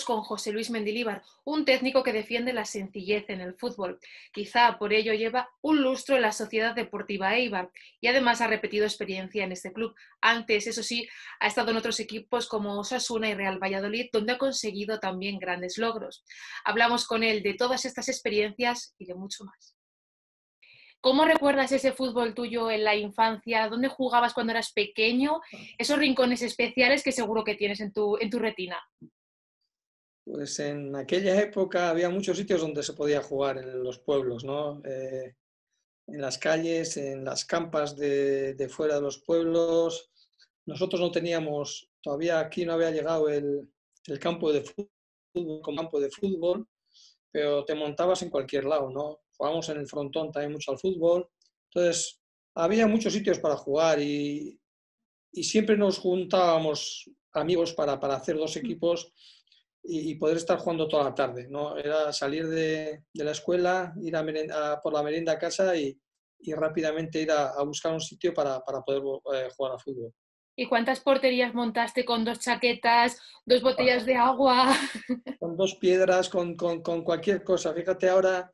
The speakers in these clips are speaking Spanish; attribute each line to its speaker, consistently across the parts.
Speaker 1: minutos con José Luis Mendilíbar, un técnico que defiende la sencillez en el fútbol. Quizá por ello lleva un lustro en la Sociedad Deportiva Eibar y además ha repetido experiencia en este club. Antes, eso sí, ha estado en otros equipos como Osasuna y Real Valladolid, donde ha conseguido también grandes logros. Hablamos con él de todas estas experiencias y de mucho más. ¿Cómo recuerdas ese fútbol tuyo en la infancia? ¿Dónde jugabas cuando eras pequeño? Esos rincones especiales que seguro que tienes en tu, en tu retina.
Speaker 2: Pues en aquella época había muchos sitios donde se podía jugar en los pueblos, ¿no? Eh, en las calles, en las campas de, de, fuera de los pueblos. Nosotros no teníamos, todavía aquí no había llegado el, el campo de fútbol campo de fútbol, pero te montabas en cualquier lado, ¿no? Jugábamos en el frontón también mucho al fútbol. Entonces, había muchos sitios para jugar y, y siempre nos juntábamos amigos para, para hacer dos equipos y, y, poder estar jugando toda la tarde. ¿no? Era salir de, de la escuela, ir a, merenda, a por la merienda a casa y, y rápidamente ir a, a, buscar un sitio para, para poder eh, jugar al fútbol.
Speaker 1: ¿Y cuántas porterías montaste con dos chaquetas, dos botellas de agua?
Speaker 2: Con dos piedras, con, con, con cualquier cosa. Fíjate ahora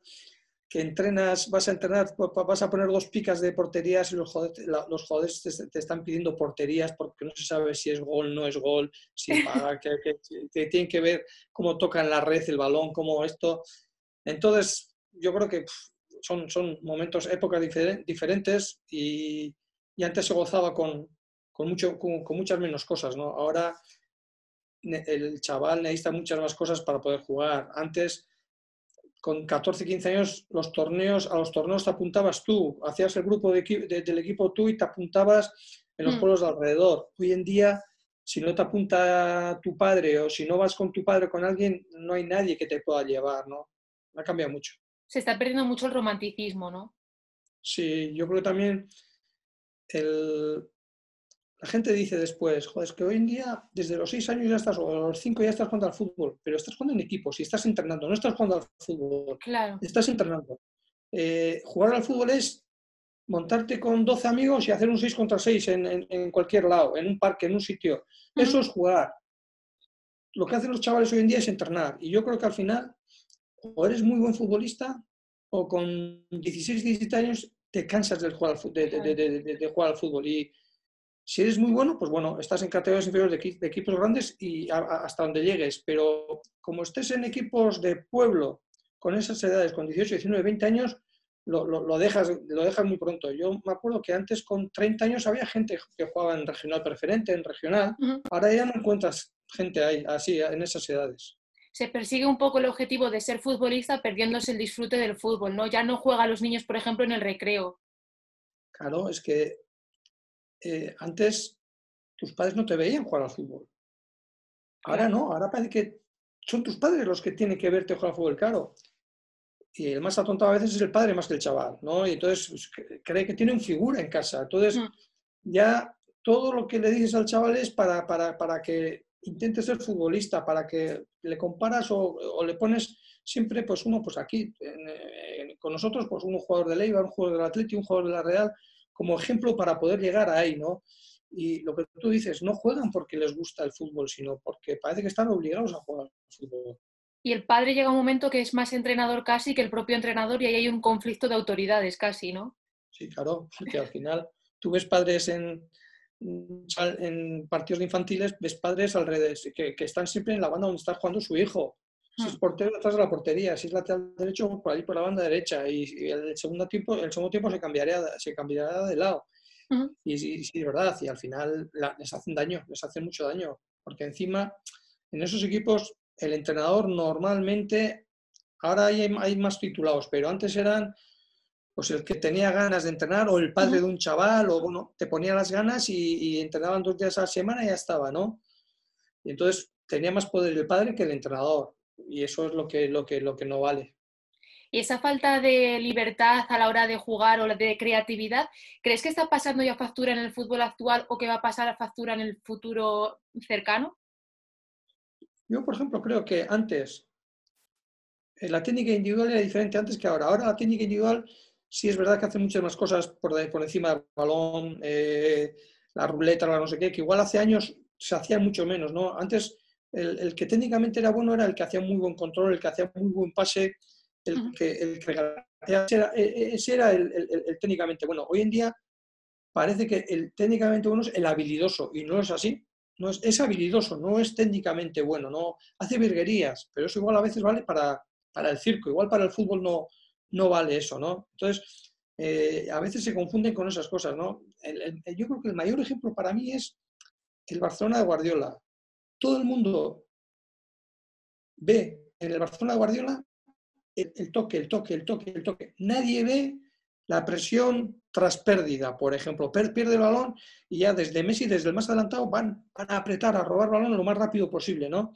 Speaker 2: que entrenas, vas a entrenar, vas a poner dos picas de porterías y los jugadores, los jugadores te, te, están pidiendo porterías porque no se sabe si es gol, no es gol, si paga, que, que, que, tienen que ver cómo tocan la red el balón, cómo esto. Entonces, yo creo que son, son momentos, épocas difer diferentes y, y, antes se gozaba con, con, mucho, con, con muchas menos cosas, ¿no? Ahora el chaval necesita muchas más cosas para poder jugar. Antes con 14, 15 años, los torneos, a los torneos te apuntabas tú, hacías el grupo de, de, del equipo tú y te apuntabas en los mm. pueblos de alrededor. Hoy en día, si no te apunta tu padre o si no vas con tu padre con alguien, no hay nadie que te pueda llevar, ¿no? Ha cambiado mucho.
Speaker 1: Se está perdiendo mucho el romanticismo, ¿no?
Speaker 2: Sí, yo creo que también el, la gente dice después, joder, es que hoy en día, desde los 6 años ya estás, o a los 5 ya estás jugando al fútbol, pero estás jugando en equipos y estás entrenando, no estás jugando al fútbol,
Speaker 1: claro.
Speaker 2: estás entrenando. Eh, jugar al fútbol es montarte con 12 amigos y hacer un 6 contra 6 en, en, en, cualquier lado, en un parque, en un sitio. Uh -huh. Eso es jugar. Lo que hacen los chavales hoy en día es entrenar. Y yo creo que al final, o eres muy buen futbolista, o con 16, 17 años te cansas de jugar al, de, de, de, de jugar al fútbol. Y, si eres muy bueno, pues bueno, estás en categorías inferiores de, de equipos grandes y a, a, hasta donde llegues, pero como estés en equipos de pueblo con esas edades, con 18, 19, 20 años, lo, lo, lo, dejas, lo dejas muy pronto. Yo me acuerdo que antes con 30 años había gente que jugaba en regional preferente, en regional, uh -huh. ahora ya no encuentras gente ahí, así, en esas edades.
Speaker 1: Se persigue un poco el objetivo de ser futbolista perdiéndose el disfrute del fútbol, ¿no? Ya no juegan los niños, por ejemplo, en el recreo.
Speaker 2: Claro, es que eh, antes tus padres no te veían jugar al fútbol. Ahora no, ahora parece que son tus padres los que tienen que verte jugar al fútbol, claro. Y el más atontado a veces es el padre más que el chaval, ¿no? Y entonces pues, cree que tiene un figura en casa. Entonces, mm. ya todo lo que le dices al chaval es para, para, para que intente ser futbolista, para que le comparas o, o, le pones siempre, pues uno, pues aquí, en, en, con nosotros, pues un jugador de Leiva, un jugador del Atleti, un jugador de la Real, como ejemplo para poder llegar ahí, ¿no? Y lo que tú dices, no juegan porque les gusta el fútbol, sino porque parece que están obligados a jugar al fútbol.
Speaker 1: Y el padre llega un momento que es más entrenador casi que el propio entrenador y ahí hay un conflicto de autoridades casi, ¿no?
Speaker 2: Sí, claro, porque al final tú ves padres en, en partidos infantiles, ves padres alrededor que, que están siempre en la banda donde está jugando su hijo si es hmm. portero, detrás de la portería. Si es lateral derecho, por ahí por la banda derecha. Y, y el, segundo tiempo, el segundo tiempo se cambiaría, se cambiaría de lado. Uh -huh. Y sí, sí, es verdad. Y al final la, les hacen daño, les hacen mucho daño. Porque encima, en esos equipos, el entrenador normalmente, ahora hay, hay más titulados, pero antes eran pues el que tenía ganas de entrenar o el padre uh -huh. de un chaval, o bueno, te ponía las ganas y, y entrenaban dos días a la semana y ya estaba, ¿no? Y entonces tenía más poder el padre que el entrenador y eso es lo que, lo que, lo que no vale.
Speaker 1: ¿Y esa falta de libertad a la hora de jugar o de creatividad, crees que está pasando ya factura en el fútbol actual o que va a pasar a factura en el futuro cercano?
Speaker 2: Yo, por ejemplo, creo que antes eh, la técnica individual era diferente antes que ahora. Ahora la técnica individual sí es verdad que hace muchas más cosas por, por encima del balón, eh, la ruleta, la no sé qué, que igual hace años se hacía mucho menos, ¿no? Antes el, que técnicamente era bueno era el que hacía muy buen control, el que hacía muy buen pase, el que, el ese era, e, e, ese era el, el, técnicamente bueno. Hoy en día parece que el técnicamente bueno es el habilidoso y no es así. No es, es habilidoso, no es técnicamente bueno, no hace virguerías, pero eso igual a veces vale para, para el circo, igual para el fútbol no, no vale eso, ¿no? Entonces, eh, a veces se confunden con esas cosas, ¿no? yo creo que el mayor ejemplo para mí es el Barcelona de Guardiola. Todo el mundo ve en el Barcelona de Guardiola el, toque, el toque, el toque, el toque. Nadie ve la presión tras pérdida, por ejemplo. Pierde el balón y ya desde Messi, desde el más adelantado, van, van a apretar, a robar el balón lo más rápido posible, ¿no?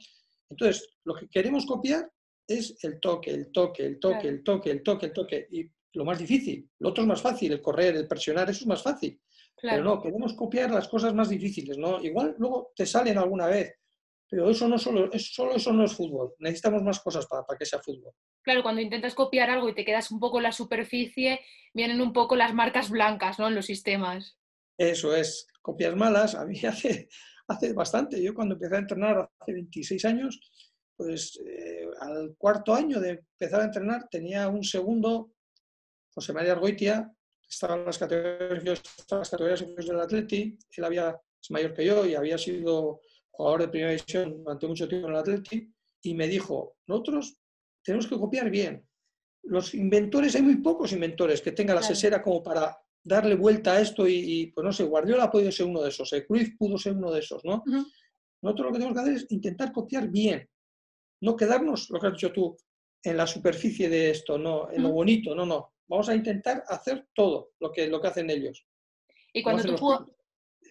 Speaker 2: Entonces, lo que queremos copiar es el toque, el toque, el toque, el toque, el toque, el toque. Y lo más difícil. Lo otro es más fácil, el correr, el presionar, eso es más fácil. Pero no, queremos copiar las cosas más difíciles, ¿no? Igual luego te salen alguna vez, pero eso no solo, solo eso no es fútbol. Necesitamos más cosas para, para, que sea fútbol.
Speaker 1: Claro, cuando intentas copiar algo y te quedas un poco en la superficie, vienen un poco las marcas blancas, ¿no? En los sistemas.
Speaker 2: Eso es, copias malas. A mí hace, hace bastante. Yo cuando empecé a entrenar hace 26 años, pues eh, al cuarto año de empezar a entrenar tenía un segundo, José María Argoitia, estaba en las categorías, las categorías del Atleti, él había, es mayor que yo y había sido jugador de primera división durante mucho tiempo en el Atleti, y me dijo, nosotros tenemos que copiar bien. Los inventores, hay muy pocos inventores que tengan la sesera como para darle vuelta a esto y, pues no sé, Guardiola ha podido ser uno de esos, eh, Cruyff pudo ser uno de esos, ¿no? Nosotros lo que tenemos que hacer es intentar copiar bien, no quedarnos, lo que has dicho tú, en la superficie de esto, no, en lo bonito, no, no. Vamos a intentar hacer todo lo que, lo que hacen ellos.
Speaker 1: Y cuando tú juegas...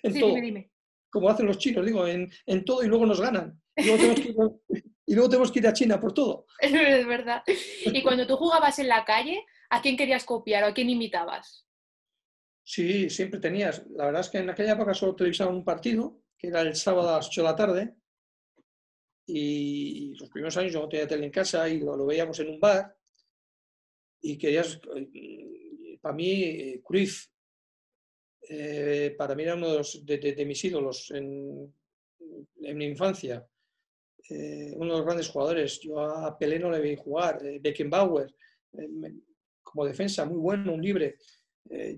Speaker 2: Sí, dime, dime. Como hacen los chinos, digo, en, en, todo y luego nos ganan. Y luego, tenemos que ir, y luego tenemos que ir a China por todo.
Speaker 1: Es verdad. Y cuando tú jugabas en la calle, ¿a quién querías copiar o a quién imitabas?
Speaker 2: Sí, siempre tenías. La verdad es que en aquella época solo televisaban un partido, que era el sábado a las 8 de la tarde, y los primeros años yo no tenía tele en casa y lo, veíamos en un bar y querías, eh, para mí, Cruyff, eh, para mí era uno de, mis ídolos en, mi infancia, eh, uno de los grandes jugadores. Yo a Pelé no le vi jugar, Beckenbauer, como defensa, muy bueno, un libre.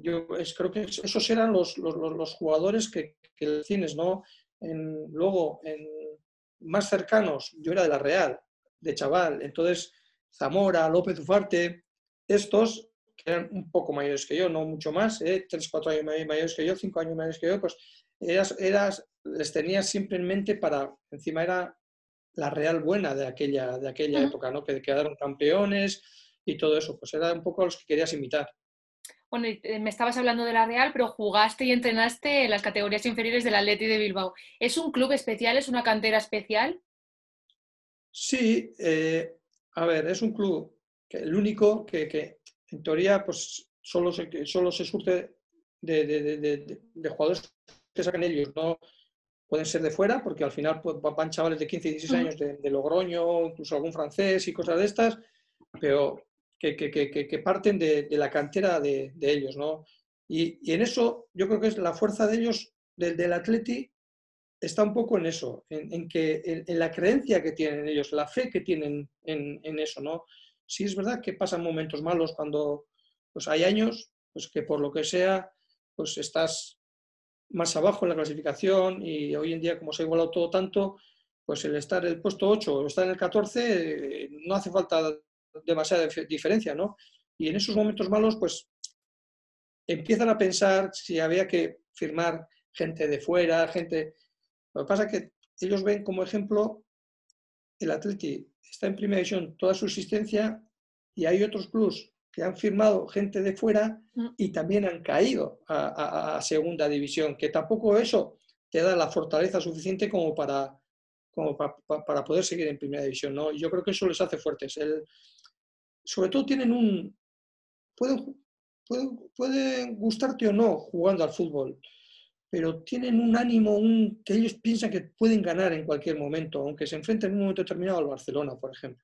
Speaker 2: yo creo que esos eran los, los, jugadores que, que tienes, ¿no? luego, en, más cercanos, yo era de la Real, de chaval, entonces Zamora, López Ufarte, estos que eran un poco mayores que yo, no mucho más, ¿eh? 3, 4 años mayores que yo, 5 años mayores que yo, pues eras, eras, les tenías siempre en mente para, encima era la Real buena de aquella, de aquella época, ¿no? que quedaron campeones y todo eso, pues era un poco a los que querías imitar.
Speaker 1: Bueno, eh, me estabas hablando de la Real, pero jugaste y entrenaste en las categorías inferiores del Atleti de Bilbao. ¿Es un club especial? ¿Es una cantera especial?
Speaker 2: Sí, eh, a ver, es un club que el único que, en teoría pues solo se, solo se surte de, jugadores que sacan ellos, no pueden ser de fuera, porque al final pues, van chavales de 15 y 16 años de, Logroño, incluso algún francés y cosas de estas, pero que, parten de, la cantera de, ellos, ¿no? Y, en eso yo creo que es la fuerza de ellos, del, del Atleti, está un poco en eso, en, que en, la creencia que tienen ellos, la fe que tienen en, eso, ¿no? Sí es verdad que pasan momentos malos cuando pues hay años pues que por lo que sea pues estás más abajo en la clasificación y hoy en día como se ha igualado todo tanto, pues el estar en el puesto 8 o estar en el 14 no hace falta demasiada diferencia, ¿no? Y en esos momentos malos, pues empiezan a pensar si había que firmar gente de fuera, gente... Lo que pasa es que ellos ven como ejemplo el Atleti está en primera división toda su existencia y hay otros clubs que han firmado gente de fuera mm. y también han caído a, segunda división, que tampoco eso te da la fortaleza suficiente como para, como para, poder seguir en primera división. ¿no? yo creo que eso les hace fuertes. El, sobre todo tienen un... Pueden, pueden, gustarte o no jugando al fútbol, pero tienen un ánimo un, que ellos piensan que pueden ganar en cualquier momento, aunque se enfrenten en un momento determinado al Barcelona, por ejemplo.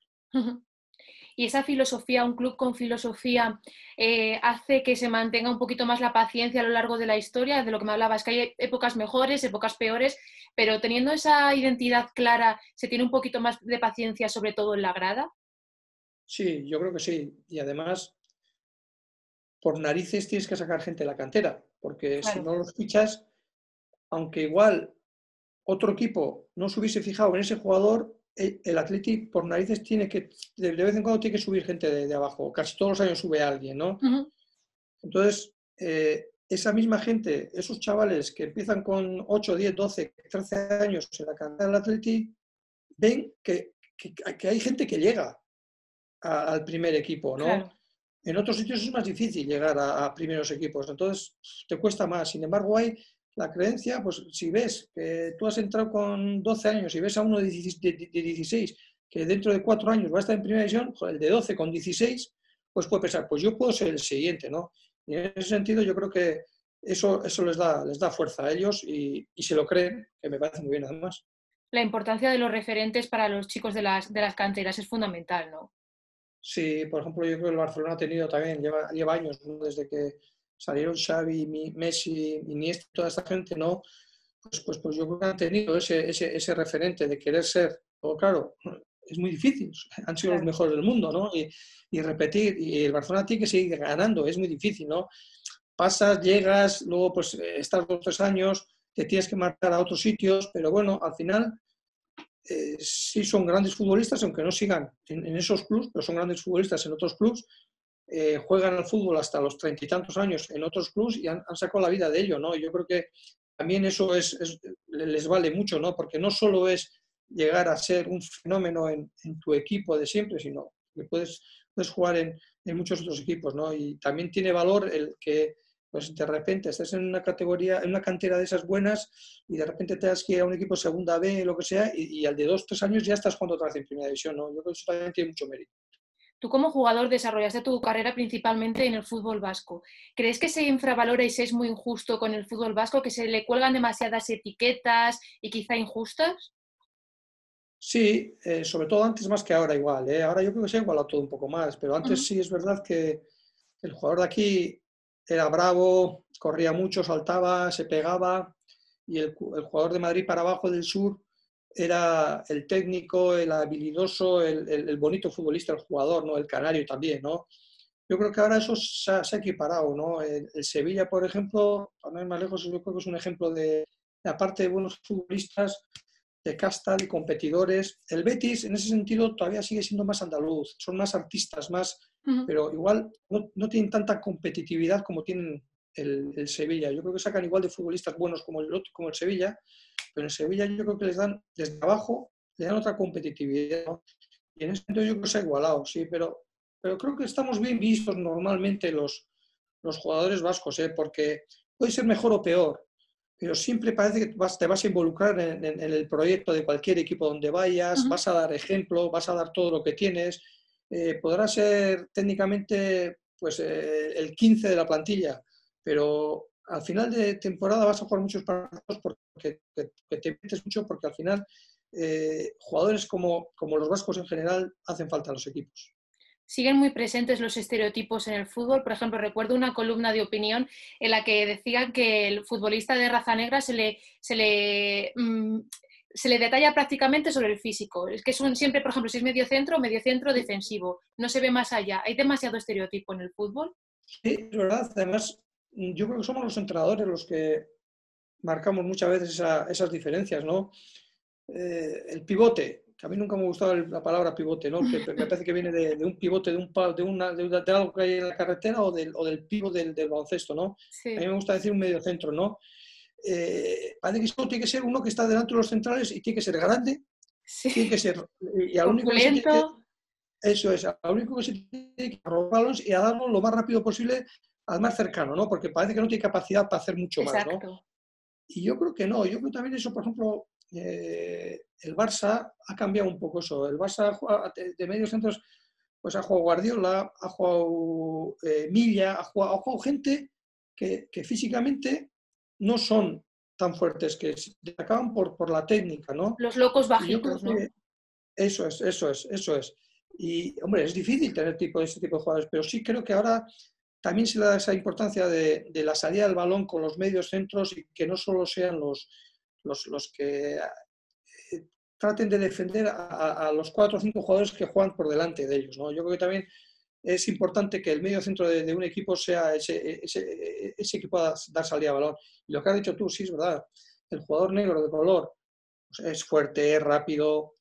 Speaker 1: y esa filosofía, un club con filosofía, eh, hace que se mantenga un poquito más la paciencia a lo largo de la historia, de lo que me hablabas, que hay épocas mejores, épocas peores, pero teniendo esa identidad clara, ¿se tiene un poquito más de paciencia, sobre todo en la grada?
Speaker 2: Sí, yo creo que sí. Y además, por narices tienes que sacar gente de la cantera, porque si no los fichas, aunque igual otro equipo no se hubiese fijado en ese jugador, el Atleti por narices tiene que, de vez en cuando tiene que subir gente de, abajo, casi todos los años sube alguien, ¿no? Entonces, eh, esa misma gente, esos chavales que empiezan con 8, 10, 12, 13 años en la cantera del Atleti, ven que, que, hay gente que llega al primer equipo, ¿no? En otros sitios es más difícil llegar a, primeros equipos, entonces te cuesta más. Sin embargo, hay la creencia, pues si ves que tú has entrado con 12 años y ves a uno de 16 que dentro de cuatro años va a estar en primera división, el de 12 con 16, pues puede pensar, pues yo puedo ser el siguiente, ¿no? Y en ese sentido yo creo que eso, eso les, da, les da fuerza a ellos y, y se lo creen, que me parece muy bien además.
Speaker 1: La importancia de los referentes para los chicos de las, de las canteras es fundamental, ¿no?
Speaker 2: Sí, por ejemplo, yo creo que el Barcelona ha tenido también, lleva, lleva años, desde que salieron Xavi, Messi, Iniesta, toda esta gente, ¿no? Pues, pues, pues yo creo que han tenido ese, ese, ese referente de querer ser, o claro, es muy difícil, han sido los mejores del mundo, ¿no? Y, y, repetir, y el Barcelona tiene que seguir ganando, es muy difícil, ¿no? Pasas, llegas, luego pues estás dos tres años, te tienes que marcar a otros sitios, pero bueno, al final eh, sí son grandes futbolistas, aunque no sigan en, esos clubes, pero son grandes futbolistas en otros clubes, eh, juegan al fútbol hasta los treinta y tantos años en otros clubes y han, sacado la vida de ello, ¿no? Y yo creo que también eso es, les vale mucho, ¿no? Porque no solo es llegar a ser un fenómeno en, tu equipo de siempre, sino que puedes, puedes jugar en, muchos otros equipos, ¿no? Y también tiene valor el que pues de repente estás en una categoría, en una cantera de esas buenas y de repente te das que ir a un equipo segunda B, lo que sea, y, al de dos, tres años ya estás jugando otra vez en primera división, ¿no? Yo creo que eso también tiene mucho mérito.
Speaker 1: Tú como jugador desarrollaste tu carrera principalmente en el fútbol vasco. ¿Crees que se infravalora y se es muy injusto con el fútbol vasco, que se le cuelgan demasiadas etiquetas y quizá injustas?
Speaker 2: Sí, eh, sobre todo antes más que ahora igual. ¿eh? Ahora yo creo que se ha igualado todo un poco más, pero antes sí es verdad que el jugador de aquí era bravo, corría mucho, saltaba, se pegaba y el, jugador de Madrid para abajo del sur era el técnico, el habilidoso, el, bonito futbolista, el jugador, ¿no? el canario también. ¿no? Yo creo que ahora eso se ha, equiparado. ¿no? El, Sevilla, por ejemplo, para no ir más lejos, yo creo que es un ejemplo de, aparte de buenos futbolistas, de casta, de competidores. El Betis, en ese sentido, todavía sigue siendo más andaluz, son más artistas, más, pero igual no, tienen tanta competitividad como tienen el, Sevilla. Yo creo que sacan igual de futbolistas buenos como el, como el Sevilla, pero en Sevilla yo creo que les dan desde abajo, le dan otra competitividad. Y en ese sentido yo creo que se ha igualado, sí, pero, pero creo que estamos bien vistos normalmente los, los jugadores vascos, ¿eh? porque puede ser mejor o peor, pero siempre parece que te vas a involucrar en, el proyecto de cualquier equipo donde vayas, vas a dar ejemplo, vas a dar todo lo que tienes. Eh, podrás ser técnicamente pues, eh, el 15 de la plantilla, pero al final de temporada vas a jugar muchos partidos porque te metes mucho, porque al final eh, jugadores como, como los vascos en general hacen falta a los equipos
Speaker 1: siguen muy presentes los estereotipos en el fútbol. Por ejemplo, recuerdo una columna de opinión en la que decían que el futbolista de raza negra se le, se le, mm, se le detalla prácticamente sobre el físico. Es que son siempre, por ejemplo, si es medio centro, medio centro defensivo. No se ve más allá. ¿Hay demasiado estereotipo en el fútbol?
Speaker 2: Sí, es verdad. Además, yo creo que somos los entrenadores los que marcamos muchas veces esas diferencias, ¿no? Eh, el pivote, a mí nunca me ha gustado la palabra pivote, ¿no? Que me parece que viene de, un pivote, de, un, de, una, de, algo que hay en la carretera o del, o del pivote del, del baloncesto, ¿no? A mí me gusta decir un medio centro, ¿no? Eh, parece que esto tiene que ser uno que está delante de los centrales y tiene que ser grande, sí. tiene que ser... Y al único que se eso es, al único que se tiene que robarlos y a darlo lo más rápido posible al más cercano, ¿no? Porque parece que no tiene capacidad para hacer mucho más, ¿no? Y yo creo que no, yo creo también eso, por ejemplo, eh, el Barça ha cambiado un poco eso. El Barça de, de medios centros, pues ha jugado Guardiola, ha jugado eh, Milla, ha jugado, gente que, físicamente no son tan fuertes, que destacaban por, por la técnica, ¿no?
Speaker 1: Los locos bajitos, ¿no?
Speaker 2: Eso es, eso es, eso es. Y, hombre, es difícil tener tipo, este tipo de jugadores, pero sí creo que ahora también se le da esa importancia de, la salida del balón con los medios centros y que no solo sean los, los, que eh, traten de defender a, los cuatro o cinco jugadores que juegan por delante de ellos. ¿no? Yo creo que también es importante que el medio centro de, un equipo sea ese, ese, ese que dar salida al balón. Y lo que has dicho tú, sí, es verdad. El jugador negro de color pues, es fuerte, es rápido,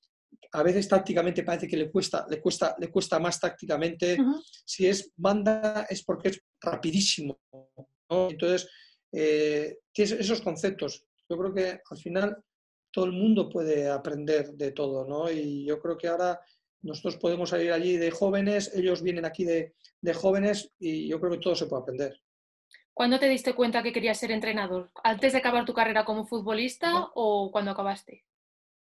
Speaker 2: a veces tácticamente parece que le cuesta, le cuesta, le cuesta más tácticamente. Si es banda es porque es rapidísimo. Entonces, eh, tienes esos conceptos. Yo creo que al final todo el mundo puede aprender de todo, ¿no? Y yo creo que ahora nosotros podemos salir allí de jóvenes, ellos vienen aquí de, jóvenes y yo creo que todo se puede aprender.
Speaker 1: ¿Cuándo te diste cuenta que querías ser entrenador? ¿Antes de acabar tu carrera como futbolista o cuando acabaste?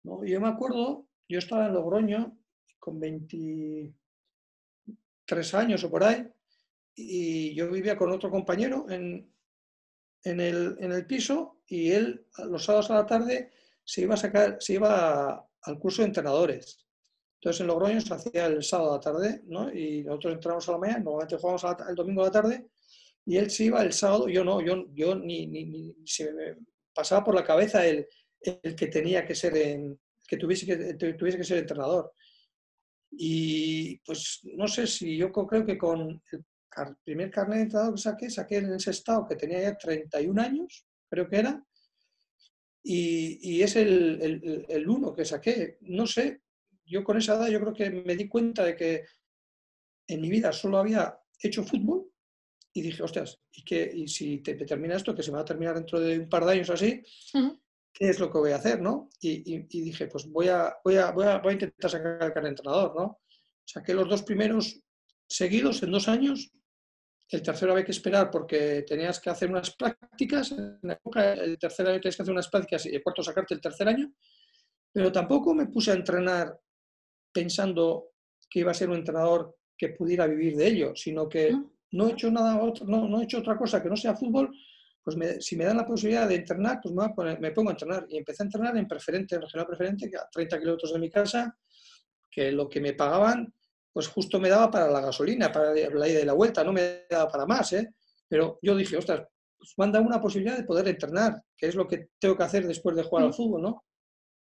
Speaker 2: No, yo me acuerdo yo estaba en Logroño con 23 años o por ahí, y yo vivía con otro compañero en, en, el, en el, piso y él los sábados a la tarde se iba a sacar, se iba al curso de entrenadores. Entonces en Logroño se hacía el sábado a la tarde, ¿no? Y nosotros entramos a la mañana, normalmente jugamos el domingo a la tarde, y él se iba el sábado, yo no, yo, yo ni, ni, ni se me pasaba por la cabeza el, el que tenía que ser en, que tuviese que, tuviese que ser entrenador. Y pues no sé si yo creo que con el primer carnet de entrenador que saqué, saqué en ese estado que tenía ya 31 años, creo que era, y, y es el, el, el, uno que saqué. No sé, yo con esa edad yo creo que me di cuenta de que en mi vida solo había hecho fútbol y dije, ostras, ¿y, que, y si te, termina esto, que se va a terminar dentro de un par de años así, ¿qué es lo que voy a hacer? ¿no? Y, dije, pues voy a, voy, a, voy, a, voy a intentar sacar el carnet entrenador. ¿no? Saqué los dos primeros seguidos en dos años. El tercero había que esperar porque tenías que hacer unas prácticas. En la época, el tercer año tenías que hacer unas prácticas y el cuarto sacarte el tercer año. Pero tampoco me puse a entrenar pensando que iba a ser un entrenador que pudiera vivir de ello, sino que no he hecho nada otro, no, no he hecho otra cosa que no sea fútbol pues si me dan la posibilidad de entrenar, pues me, pongo a entrenar. Y empecé a entrenar en preferente, en regional preferente, a 30 kilómetros de mi casa, que lo que me pagaban, pues justo me daba para la gasolina, para la ida y la vuelta, no me daba para más, ¿eh? Pero yo dije, ostras, pues manda una posibilidad de poder entrenar, que es lo que tengo que hacer después de jugar al fútbol, ¿no?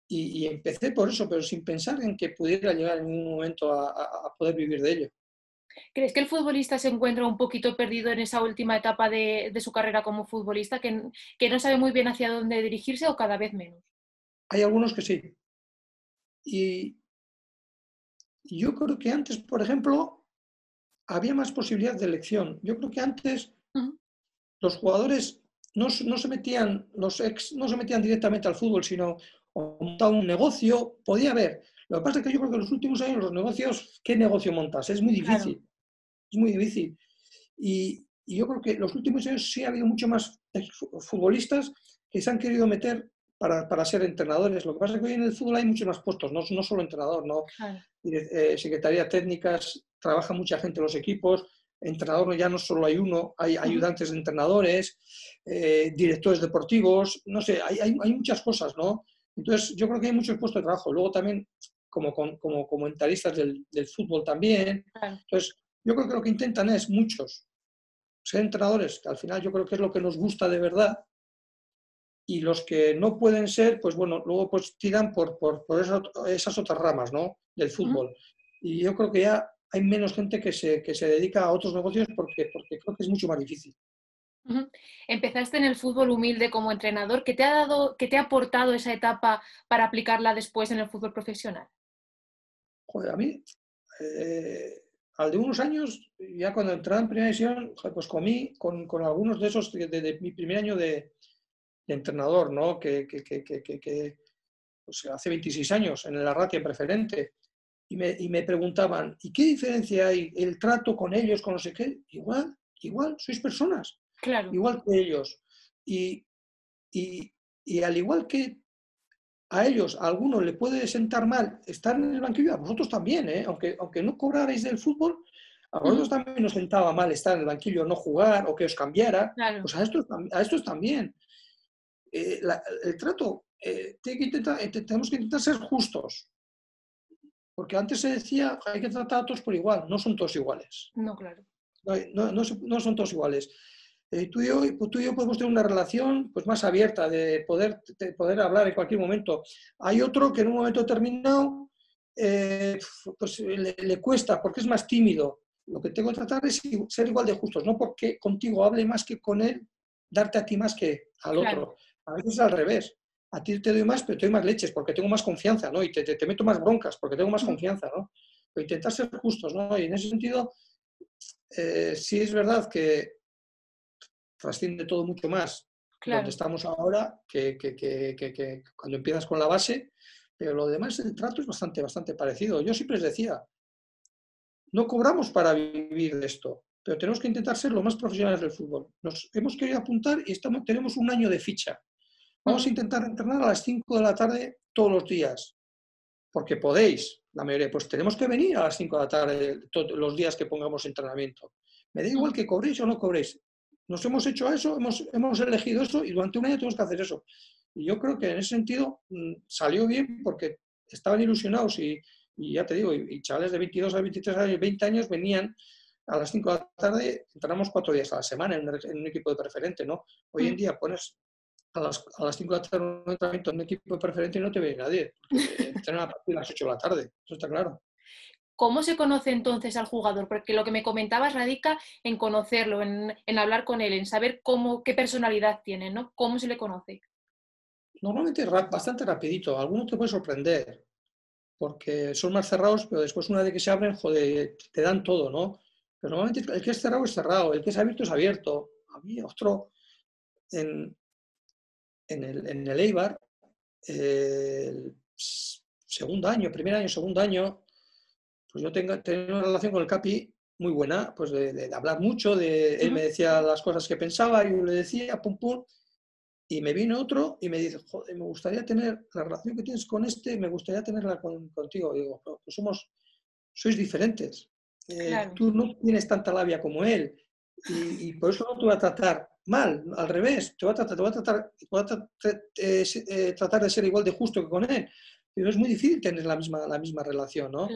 Speaker 2: Y, empecé por eso, pero sin pensar en que pudiera llegar en un momento a poder vivir de ello.
Speaker 1: ¿Crees que el futbolista se encuentra un poquito perdido en esa última etapa de, su carrera como futbolista, que, que, no sabe muy bien hacia dónde dirigirse o cada vez menos?
Speaker 2: Hay algunos que sí. Y yo creo que antes, por ejemplo, había más posibilidad de elección. Yo creo que antes los jugadores no, no, se metían, los ex no se metían directamente al fútbol, sino montaban un negocio, podía haber. Lo que pasa es que yo creo que en los últimos años los negocios, ¿qué negocio montas? Es muy difícil. Es muy difícil. Y, yo creo que en los últimos años sí ha habido mucho más futbolistas que se han querido meter para, para, ser entrenadores. Lo que pasa es que hoy en el fútbol hay muchos más puestos, no, no solo entrenador, ¿no? Eh, secretaría técnicas, trabaja mucha gente en los equipos, entrenador ya no solo hay uno, hay ayudantes de entrenadores, eh, directores deportivos, no sé, hay, hay, hay, muchas cosas, ¿no? Entonces, yo creo que hay muchos puestos de trabajo. Luego también como, como comentaristas del, del fútbol también. Entonces, yo creo que lo que intentan es muchos ser entrenadores, que al final yo creo que es lo que nos gusta de verdad, y los que no pueden ser, pues bueno, luego pues tiran por, por, por esas, otras ramas, ¿no? Del fútbol. Y yo creo que ya hay menos gente que se, que se dedica a otros negocios porque, porque creo que es mucho más difícil.
Speaker 1: Empezaste en el fútbol humilde como entrenador. ¿Qué te ha dado, qué te ha aportado esa etapa para aplicarla después en el fútbol profesional?
Speaker 2: Joder, a mí, eh, al de unos años, ya cuando entré en primera división, pues comí con, con algunos de esos de, mi primer año de, entrenador, ¿no? Que, que, que, que pues hace 26 años en el Arratia preferente. Y me, y me preguntaban, ¿y qué diferencia hay el trato con ellos, con no sé qué? Igual, igual, sois personas igual que ellos. Y, al igual que a ellos, a algunos le puede sentar mal estar en el banquillo, a vosotros también, ¿eh? aunque, aunque no cobrarais del fútbol, a vosotros también nos sentaba mal estar en el banquillo, no jugar o que os cambiara. Pues a estos, a estos también. Eh, el trato, eh, tiene que intentar, tenemos que intentar ser justos. Porque antes se decía, hay que tratar a todos por igual, no son todos iguales.
Speaker 1: No, claro.
Speaker 2: No, no, son todos iguales. Eh, tú, y yo, pues tú y yo podemos tener una relación pues, más abierta, de poder, poder hablar en cualquier momento. Hay otro que en un momento determinado eh, pues, le, cuesta porque es más tímido. Lo que tengo que tratar es ser igual de justos, no porque contigo hable más que con él, darte a ti más que al otro. A veces es al revés. A ti te doy más, pero te doy más leches porque tengo más confianza, ¿no? Y te, te, meto más broncas porque tengo más mm. confianza, ¿no? Pero intentar ser justos, ¿no? Y en ese sentido, eh, sí es verdad que trasciende todo mucho más donde estamos ahora que, que, que, cuando empiezas con la base, pero lo demás, el trato es bastante, bastante parecido. Yo siempre les decía, no cobramos para vivir de esto, pero tenemos que intentar ser lo más profesionales del fútbol. Nos hemos querido apuntar y estamos, tenemos un año de ficha. Vamos a intentar entrenar a las 5 de la tarde todos los días, porque podéis, la mayoría, pues tenemos que venir a las 5 de la tarde todos los días que pongamos entrenamiento. Me da igual que cobréis o no cobréis. Nos hemos hecho eso, hemos, hemos elegido eso y durante un año tenemos que hacer eso. Y yo creo que en ese sentido mm, salió bien porque estaban ilusionados y, ya te digo, y, chavales de 22 a 23 años, 20 años venían a las 5 de la tarde, entrenamos cuatro días a la semana en un, equipo de preferente, ¿no? Hoy en mm. día pones a las, a las 5 de la tarde un entrenamiento en un equipo de preferente y no te ve nadie, porque entrenan a partir de las 8 de la tarde, eso está claro.
Speaker 1: ¿Cómo se conoce entonces al jugador? Porque lo que me comentabas radica en conocerlo, en, hablar con él, en saber cómo, qué personalidad tiene, ¿no? ¿Cómo se le conoce?
Speaker 2: Normalmente bastante rapidito. Algunos te puede sorprender, porque son más cerrados, pero después una vez que se abren, joder, te dan todo, ¿no? Pero normalmente el que es cerrado es cerrado, el que es abierto es abierto. A mí otro, en, en, el, en el Eibar, el segundo año, primer año, segundo año, pues yo tengo, una relación con el Capi muy buena, pues de, hablar mucho, de, él me decía las cosas que pensaba, yo le decía, pum, pum, y me vino otro y me dice, joder, me gustaría tener la relación que tienes con este, me gustaría tenerla contigo. Y digo, pues somos, sois diferentes. Eh, tú no tienes tanta labia como él y, por eso no te voy a tratar mal, al revés, te voy a tratar, te voy a tratar, eh, eh, tratar, de ser igual de justo que con él. Pero es muy difícil tener la misma, la misma relación, ¿no?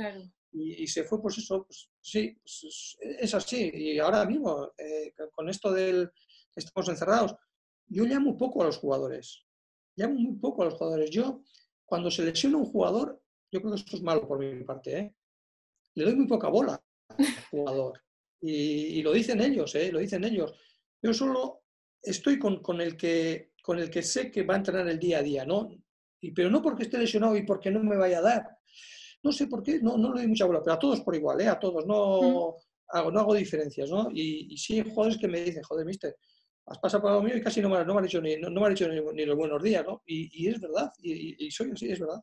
Speaker 2: Y, se fue, pues eso, pues sí, pues es, así. Y ahora mismo, con esto del estamos encerrados, yo llamo poco a los jugadores. Llamo muy poco a los jugadores. Yo, cuando se lesiona un jugador, yo creo que esto es malo por mi parte, ¿eh? le doy muy poca bola al jugador. Y, lo dicen ellos, ¿eh? lo dicen ellos. Yo solo estoy con, el que, con el que sé que va a entrenar el día a día, ¿no? Y, pero no porque esté lesionado y porque no me vaya a dar. No sé por qué, no, no le doy mucha bola, pero a todos por igual, ¿eh? a todos, no, hago, no hago diferencias, ¿no? Y, y sí hay jugadores que me dicen, joder, mister, has pasado por lo mío y casi no me, no me han dicho, ni, no, me han dicho ni, los buenos días, ¿no? Y, es verdad, y, soy así, es verdad.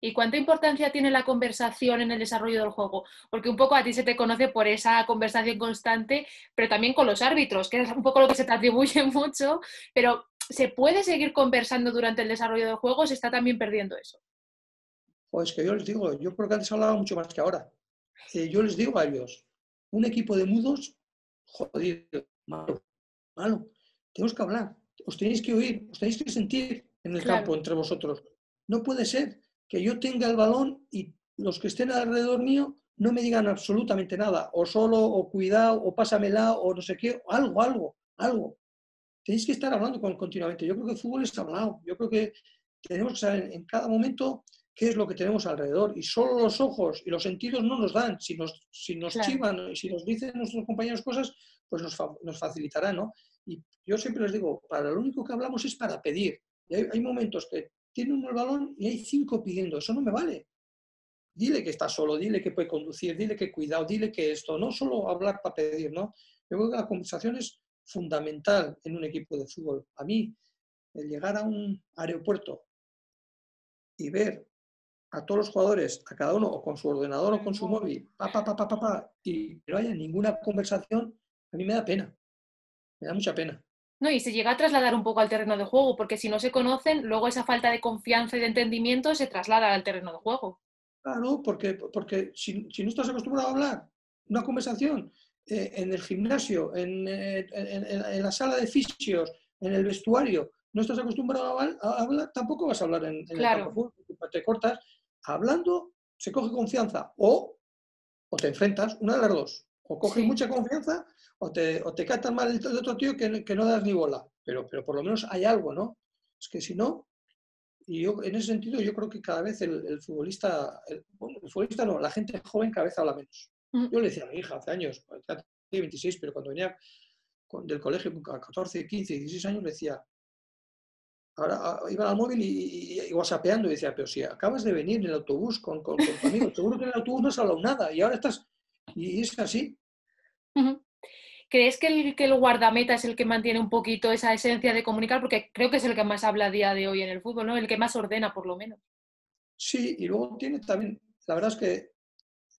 Speaker 1: ¿Y cuánta importancia tiene la conversación en el desarrollo del juego? Porque un poco a ti se te conoce por esa conversación constante, pero también con los árbitros, que es un poco lo que se te atribuye mucho, pero ¿se puede seguir conversando durante el desarrollo del juego o se está también perdiendo eso?
Speaker 2: Pues que yo les digo, yo creo que antes hablaba mucho más que ahora. Eh, yo les digo a ellos, un equipo de mudos, jodido, malo, malo. Tenemos que hablar, os tenéis que oír, os tenéis que sentir en el campo entre vosotros. No puede ser que yo tenga el balón y los que estén alrededor mío no me digan absolutamente nada, o solo, o cuidado, o pásamela, o no sé qué, algo, algo, algo. Tenéis que estar hablando continuamente. Yo creo que el fútbol está hablado. Yo creo que tenemos que saber en cada momento qué es lo que tenemos alrededor. Y solo los ojos y los sentidos no nos dan. Si nos, si nos chivan, si nos dicen nuestros compañeros cosas, pues nos, nos facilitará, ¿no? Y yo siempre les digo, para lo único que hablamos es para pedir. hay, momentos que tiene uno el balón y hay cinco pidiendo, eso no me vale. Dile que está solo, dile que puede conducir, dile que cuidado, dile que esto, no solo hablar para pedir, ¿no? Yo creo que la conversación es fundamental en un equipo de fútbol. A mí, el llegar a un aeropuerto y ver a todos los jugadores, a cada uno o con su ordenador o con su móvil, pa, pa, pa, pa, pa, pa y no haya ninguna conversación, a mí me da pena. Me da mucha pena.
Speaker 1: No, y se llega a trasladar un poco al terreno de juego, porque si no se conocen, luego esa falta de confianza y de entendimiento se traslada al terreno de juego.
Speaker 2: Claro, porque, porque si, no estás acostumbrado a hablar, una conversación eh, en el gimnasio, eh, en, la sala de fisios, en el vestuario, no estás acostumbrado a, hablar, tampoco vas a hablar en, el campo Te cortas hablando se coge confianza o, o te enfrentas, una de las dos. O coges
Speaker 1: Sí.
Speaker 2: mucha confianza o te, o te cae tan mal el, otro tío que, que no das ni bola. Pero, pero por lo menos hay algo, ¿no? Es que si no, y yo en ese sentido yo creo que cada vez el, el futbolista, el, bueno, el futbolista no, la gente joven cada vez habla menos.
Speaker 1: Mm.
Speaker 2: Yo le decía a mi hija hace años, tiene 26, pero cuando venía del colegio con 14, 15, 16 años, le decía, ahora ah, iba al móvil y, y, y whatsappeando y decía, pero si acabas de venir en el autobús con, con, con tu amigo, seguro que en el autobús no has hablado nada y ahora estás, y es así.
Speaker 1: ¿Crees que el, que el guardameta es el que mantiene un poquito esa esencia de comunicar? Porque creo que es el que más habla a día de hoy en el fútbol, ¿no? El que más ordena, por lo menos.
Speaker 2: Sí, y luego tiene también, la verdad es que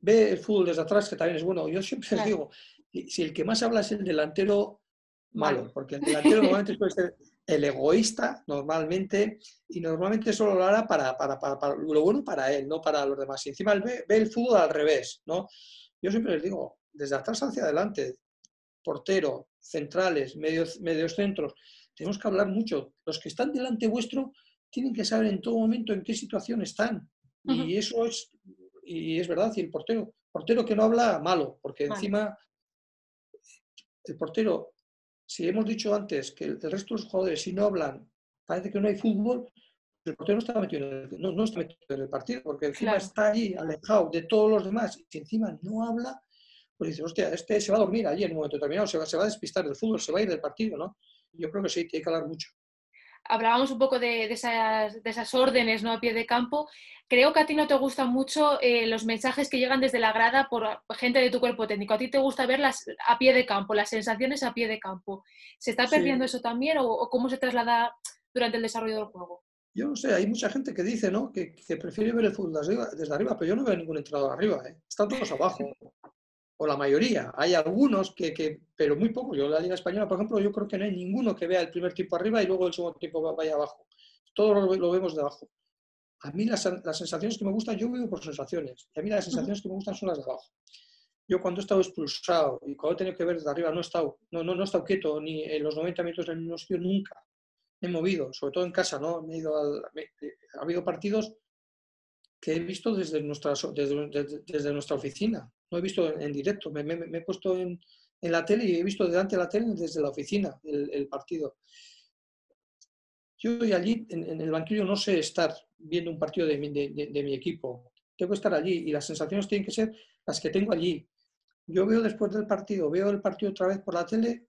Speaker 2: ve el fútbol desde atrás, que también es bueno. Yo siempre les
Speaker 1: Claro.
Speaker 2: digo, y si el que más habla es el delantero malo,
Speaker 1: Malo.
Speaker 2: porque el delantero normalmente suele ser el egoísta, normalmente, y normalmente solo lo hará para, para, para, para lo bueno para él, no para los demás. Y encima él ve, ve el fútbol al revés, ¿no? Yo siempre les digo, desde atrás hacia adelante, portero, centrales, medios, medios centros, tenemos que hablar mucho. Los que están delante vuestro tienen que saber en todo momento en qué situación están. Y eso es, y es verdad, y el portero, portero que no habla, malo, porque encima el portero, si hemos dicho antes que el, el resto de los jugadores, si no hablan, parece que no hay fútbol, el portero no está metido en el, no, no está metido en el partido, porque encima
Speaker 1: Claro.
Speaker 2: está allí, alejado de todos los demás, y si encima no habla, pues dices, hostia, este se va a dormir allí en un momento determinado, se va, se va a despistar del fútbol, se va a ir del partido, ¿no? Yo creo que sí, tiene que hablar mucho.
Speaker 1: Hablábamos un poco de, de esas, de esas órdenes ¿no? a pie de campo. Creo que a ti no te gustan mucho eh, los mensajes que llegan desde la grada por gente de tu cuerpo técnico. A ti te gusta verlas a pie de campo, las sensaciones a pie de campo. ¿Se está
Speaker 2: Sí.
Speaker 1: perdiendo eso también o, o cómo se traslada durante el desarrollo del juego?
Speaker 2: Yo no sé, hay mucha gente que dice, ¿no? Que, que prefiere ver el fútbol desde arriba, desde arriba, pero yo no veo ningún entrenador arriba, ¿eh? Están todos abajo. O la mayoría. Hay algunos que, que- pero muy pocos. Yo en la Liga Española, por ejemplo, yo creo que no hay ninguno que vea el primer tiempo arriba y luego el segundo tiempo va- vaya abajo. Todos lo, lo vemos de abajo. A mí las, las sensaciones que me gustan, yo vivo por sensaciones. Y a mí las sensaciones que me gustan son las de abajo. Yo cuando he estado expulsado y cuando he tenido que ver desde arriba, no he estado, no, no, no he estado quieto ni en los 90 minutos en el mismo sitio nunca. Me he movido, sobre todo en casa, ¿no? Me he ido al- me- eh, ha habido partidos que he visto desde nuestra, desde- desde nuestra oficina. No he visto en, en directo. Me, me- me he puesto en, en la tele y he visto delante de la tele desde la oficina el, el partido. Yo estoy allí en, en el banquillo, no sé estar viendo un partido de mi, de- de- de mi equipo. Tengo que estar allí y las sensaciones tienen que ser las que tengo allí. Yo veo después del partido, veo el partido otra vez por la tele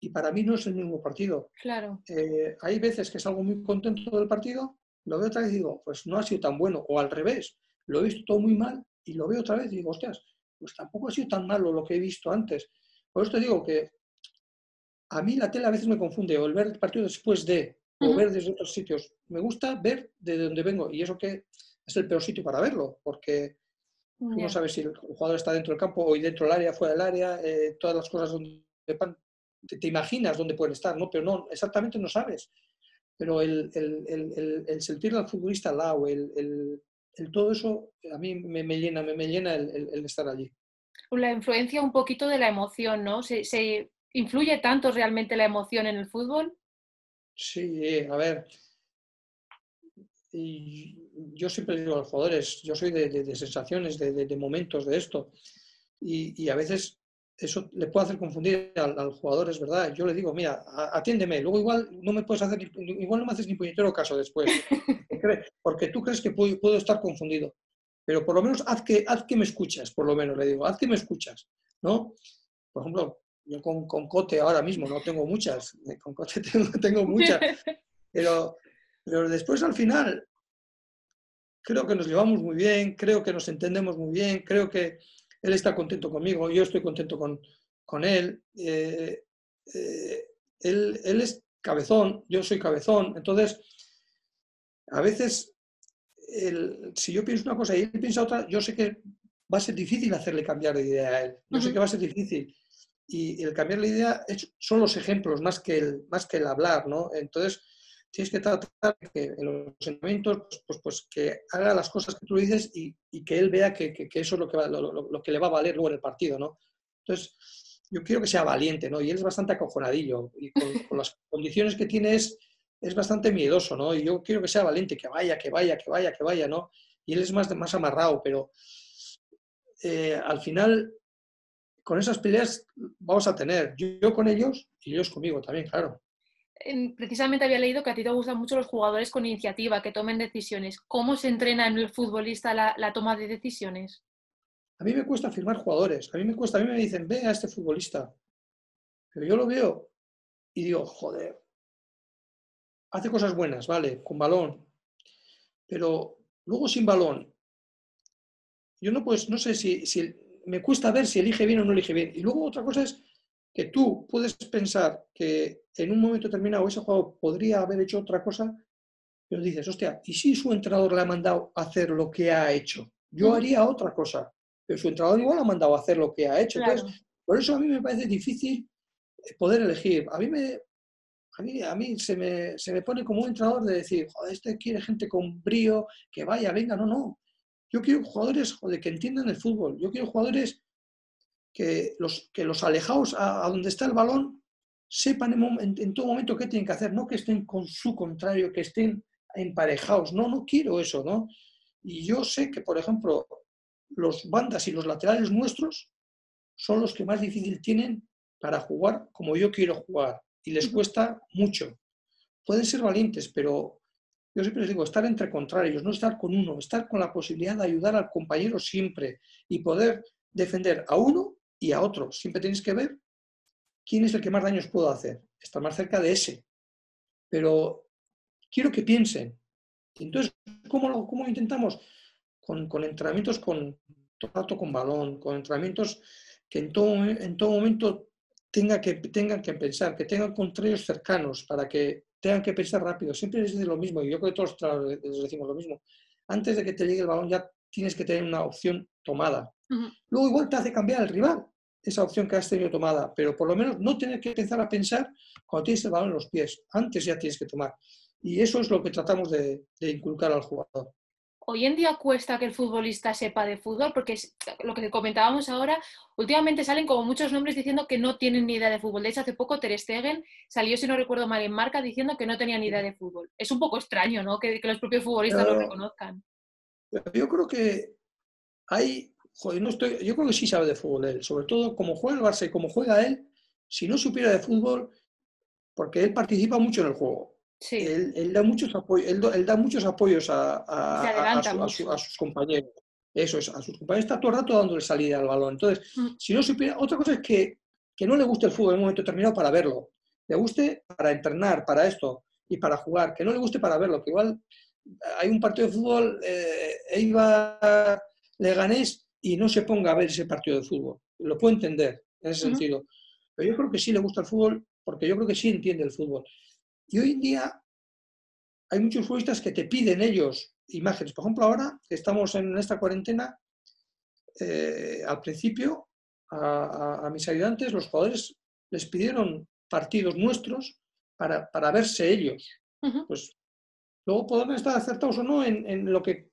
Speaker 2: y para mí no es el mismo partido.
Speaker 1: Claro.
Speaker 2: Eh, hay veces que salgo muy contento del partido, lo veo otra vez y digo, pues no ha sido tan bueno, o al revés, lo he visto todo muy mal y lo veo otra vez y digo, hostias, pues tampoco ha sido tan malo lo que he visto antes. Por eso te digo que a mí la tele a veces me confunde, o el ver el partido después de, o ver desde otros sitios. Me gusta ver de donde vengo y eso que es el peor sitio para verlo, porque tú
Speaker 1: Ya.
Speaker 2: no sabes si el jugador está dentro del campo o dentro del área, fuera del área, eh, todas las cosas donde te imaginas dónde pueden estar, ¿no? Pero no, exactamente no sabes. Pero el, el, el, el- sentir al futbolista al lado, el, todo eso, a mí me, me llena, me, me llena el, estar allí.
Speaker 1: La influencia un poquito de la emoción, ¿no? ¿Se, se influye tanto realmente la emoción en el fútbol?
Speaker 2: Sí, a ver. Y yo siempre digo a los jugadores, yo soy de, de- de sensaciones, de, de- de momentos de esto. Y, y a veces eso le puede hacer confundir al, al jugador, es verdad. Yo le digo, mira, atiéndeme, luego igual no me puedes hacer, ni- igual no me haces ni puñetero caso después. Porque, porque tú crees que puedo, puedo estar confundido. Pero por lo menos haz que, haz que me escuchas, por lo menos le digo, haz que me escuchas, ¿no? Por ejemplo, yo con, con Cote ahora mismo no tengo muchas, eh, con Cote tengo, tengo muchas, pero, pero después al final creo que nos llevamos muy bien, creo que nos entendemos muy bien, creo que él está contento conmigo, yo estoy contento con, con él. eh, eh, él. Él es cabezón, yo soy cabezón, entonces a veces el- si yo pienso una cosa y él piensa otra, yo sé que va a ser difícil hacerle cambiar de idea a él, yo sé
Speaker 1: Ujú.
Speaker 2: que va a ser difícil. Y el cambiar la idea es- son los ejemplos más que el, más que el hablar, ¿no? Entonces, tienes que tratar que en los entrenamientos, pues, pues, pues, que haga las cosas que tú dices y, y que él vea que, que- que eso es lo que, va- lo, lo- lo que le va a valer luego en el partido, ¿no? Entonces, yo quiero que sea valiente, ¿no? Y él es bastante acojonadillo y con, con las condiciones que tiene es, es bastante miedoso, ¿no? Y yo quiero que sea valiente, que vaya, que vaya, que vaya, que vaya, ¿no? y él es más, más amarrado, pero eh, al final con esas peleas vamos a tener, yo, con ellos y ellos conmigo también, claro.
Speaker 1: Precisamente había leído que a ti te gustan mucho los jugadores con iniciativa, que tomen decisiones. ¿Cómo se entrena en el futbolista la, toma de decisiones?
Speaker 2: A mí me cuesta firmar jugadores, a mí me cuesta, a mí me dicen, ve a este futbolista, pero yo lo veo y digo, joder, hace cosas buenas, vale, con balón, pero luego sin balón, yo no, pues, no sé si, si me cuesta ver si elige bien o no elige bien. Y luego otra cosa es que tú puedes pensar que en un momento determinado ese jugador podría haber hecho otra cosa, pero dices, hostia, ¿y si su entrenador le ha mandado a hacer lo que ha hecho? Yo haría otra cosa, pero su entrenador igual ha mandado a hacer lo que ha hecho. por eso a mí me parece difícil poder elegir. A mí me, a mí, a mí se, me, se me pone como un entrenador de decir, joder, este quiere gente con brío, que vaya, venga, no, no. Yo quiero jugadores joder, que entiendan el fútbol. Yo quiero jugadores que los, que los alejados a, donde está el balón sepan en, todo momento qué tienen que hacer, no que estén con su contrario, que estén emparejados. No, no quiero eso, ¿no? Y yo sé que, por ejemplo, los bandas y los laterales nuestros son los que más difícil tienen para jugar como yo quiero jugar y les cuesta mucho. Pueden ser valientes, pero yo siempre les digo, estar entre contrarios, no estar con uno, estar con la posibilidad de ayudar al compañero siempre y poder defender a uno y a otro. Siempre tienes que ver quién es el que más daños puedo hacer, estar más cerca de ese. Pero quiero que piensen. Entonces, ¿cómo lo, cómo intentamos? Con, entrenamientos con trato con balón, con entrenamientos que en todo, en todo momento tenga que, tengan que pensar, que tengan contrarios cercanos para que tengan que pensar rápido. Siempre dice lo mismo, y yo creo que todos les decimos lo mismo. Antes de que te llegue el balón ya tienes que tener una opción tomada. Luego igual te hace cambiar el rival esa opción que has tenido tomada, pero por lo menos no tener que empezar a pensar cuando tienes el balón en los pies. Antes ya tienes que tomar. Y eso es lo que tratamos de inculcar al jugador
Speaker 1: hoy en día cuesta que el futbolista sepa de fútbol, porque es lo que comentábamos ahora, últimamente salen como muchos nombres diciendo que no tienen ni idea de fútbol. De hecho, hace poco Ter Stegen salió, si no recuerdo mal, en marca diciendo que no tenía ni idea de fútbol. Es un poco extraño, ¿no? Que, los propios futbolistas lo reconozcan.
Speaker 2: Yo creo que hay, joder, no estoy, yo creo que sí sabe de fútbol él, sobre todo como juega el Barça y como juega él, si no supiera de fútbol, porque él participa mucho en el juego él, da muchos apoyos, él, da muchos apoyos a, sus compañeros. Eso es, a sus compañeros está todo el rato dándole salida al balón. Entonces, mm. si no supiera, otra cosa es que, que, no le guste el fútbol en un momento determinado para verlo. Le guste para entrenar, para esto y para jugar. Que no le guste para verlo. Que igual hay un partido de fútbol, eh, Eibar Leganés y no se ponga a ver ese partido de fútbol. Lo puedo entender en ese sentido. Pero yo creo que sí le gusta el fútbol porque yo creo que sí entiende el fútbol. Y hoy en día hay muchos futbolistas que te piden ellos imágenes. Por ejemplo, ahora que estamos en esta cuarentena, eh, al principio a, mis ayudantes, los jugadores les pidieron partidos nuestros para, verse ellos. Pues luego podemos estar acertados o no en, lo que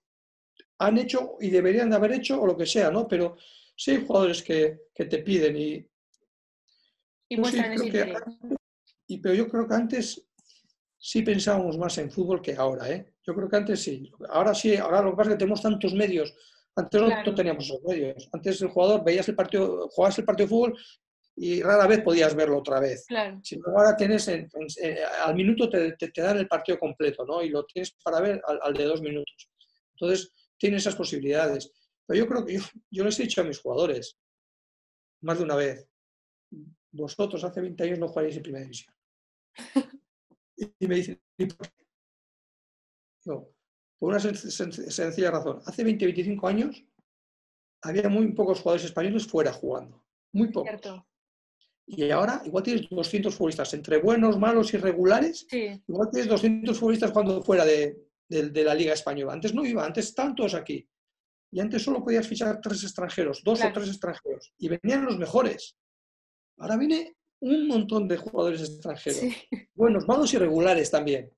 Speaker 2: han hecho y deberían de haber hecho o lo que sea, ¿no? Pero sí hay jugadores que, te piden y...
Speaker 1: Y muestran ese
Speaker 2: y, Pero yo creo que antes sí pensábamos más en fútbol que ahora, ¿eh? Yo creo que antes sí. Ahora sí, ahora lo que pasa es que tenemos tantos medios. Antes no teníamos esos medios. Antes el jugador veías el partido, jugabas el partido de fútbol y rara vez podías verlo otra vez.
Speaker 1: Claro.
Speaker 2: Si ahora tienes, al minuto te, dan el partido completo, ¿no? Y lo tienes para ver al, de dos minutos. Entonces, tienes esas posibilidades. Pero yo creo que yo, yo les he dicho a mis jugadores, más de una vez, vosotros hace 20 años no jugaréis en primera división. Y me dicen, por una sencilla razón. Hace 20, 25 años había muy pocos jugadores españoles fuera jugando. Muy pocos. Y ahora igual tienes 200 futbolistas, entre buenos, malos y regulares. Igual tienes 200 futbolistas jugando fuera de, la Liga Española. Antes no iba, antes estaban todos aquí. Y antes solo podías fichar tres extranjeros, dos o tres extranjeros. Y venían los mejores. Ahora viene un montón de jugadores extranjeros. Buenos, malos y regulares también.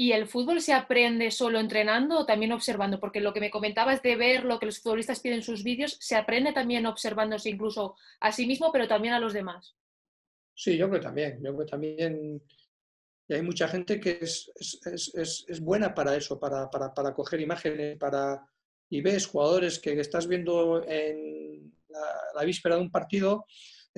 Speaker 1: ¿Y el fútbol se aprende solo entrenando o también observando? Porque lo que me comentabas de ver lo que los futbolistas piden en sus vídeos, ¿se aprende también observándose incluso a sí mismo, pero también a los demás?
Speaker 2: Sí, yo creo que también. Yo creo que también Y hay mucha gente que es, es, buena para eso, para, para, para, coger imágenes, para... Y ves jugadores que estás viendo en la, víspera de un partido,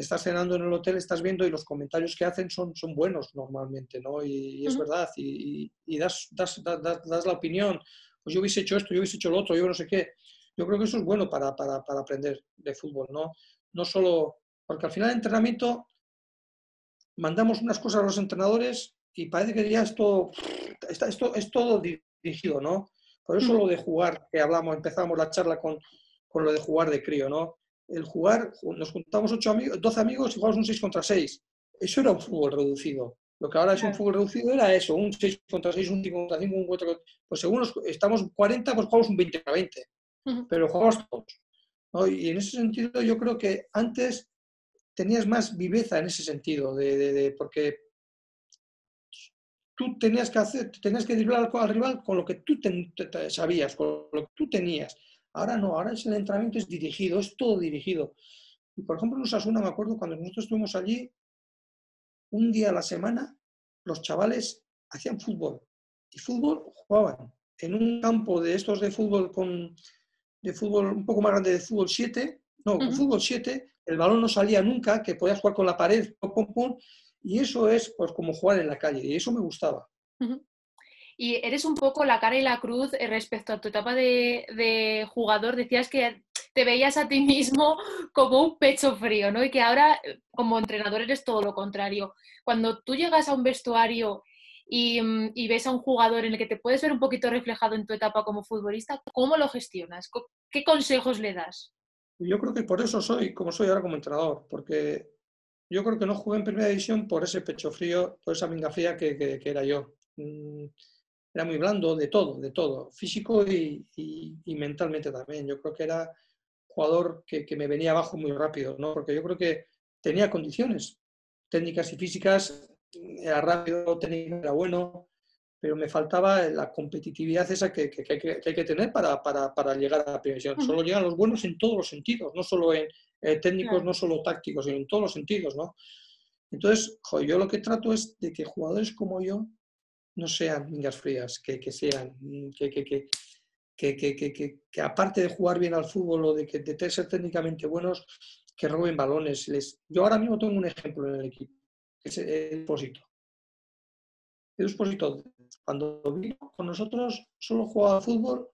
Speaker 2: estás cenando en el hotel, estás viendo y los comentarios que hacen son, son buenos normalmente, ¿no? Y, es verdad, y, y das, das, das, das, la opinión, pues yo hubiese hecho esto, yo hubiese hecho lo otro, yo no sé qué. Yo creo que eso es bueno para, para, para aprender de fútbol, ¿no? No solo, porque al final de entrenamiento mandamos unas cosas a los entrenadores y parece que ya esto, esto es todo dirigido, ¿no? Por eso lo de jugar, que hablamos, empezamos la charla con, con lo de jugar de crío, ¿no? El jugar, nos juntamos ocho amigos, 12 amigos y jugamos un 6 contra 6. Eso era un fútbol reducido. Lo que ahora es un fútbol reducido era eso, un 6 contra 6, un 5 contra 5, un 4 contra... Pues según estamos 40, pues jugamos un 20 contra 20. Pero jugamos todos. Y en ese sentido yo creo que antes tenías más viveza en ese sentido, de, porque tú tenías que hacer, tenías que driblar al rival con lo que tú sabías, con lo que tú tenías. Ahora no, ahora el entrenamiento es dirigido, es todo dirigido. Y por ejemplo, en Osasuna, me acuerdo cuando nosotros estuvimos allí, un día a la semana, los chavales hacían fútbol. Y fútbol jugaban en un campo de estos de fútbol con de fútbol un poco más grande de fútbol 7, no, con fútbol 7, el balón no salía nunca, que podías jugar con la pared, pum, y eso es pues como jugar en la calle, y eso me gustaba.
Speaker 1: Y eres un poco la cara y la cruz eh, respecto a tu etapa de, jugador. Decías que te veías a ti mismo como un pecho frío, ¿no? Y que ahora eh, como entrenador eres todo lo contrario. Cuando tú llegas a un vestuario mm, y, ves a un jugador en el que te puedes ver un poquito reflejado en tu etapa como futbolista, ¿cómo lo gestionas? ¿Qué consejos le das?
Speaker 2: Yo creo que por eso soy como soy ahora como entrenador, porque yo creo que no jugué en primera división por ese pecho frío, por esa minga fría que, era yo. Era muy blando de todo, de todo, físico y, mentalmente también. Yo creo que era jugador que, me venía abajo muy rápido, ¿no? porque yo creo que tenía condiciones técnicas y físicas, era rápido, técnico era bueno, pero me faltaba la competitividad esa que, hay, que tener para, llegar a la previsión. Solo llegan los buenos en todos los sentidos, no solo en eh, técnicos, no solo tácticos, sino en todos los sentidos. ¿no? Entonces, yo lo que trato es de que jugadores como yo no sean mingas frías, que, sean, que, que, aparte de jugar bien al fútbol o de, que, de ser técnicamente buenos, que roben balones. Les... Yo ahora mismo tengo un ejemplo en el equipo, que es el Pósito. El Espósito cuando vino con nosotros, solo jugaba fútbol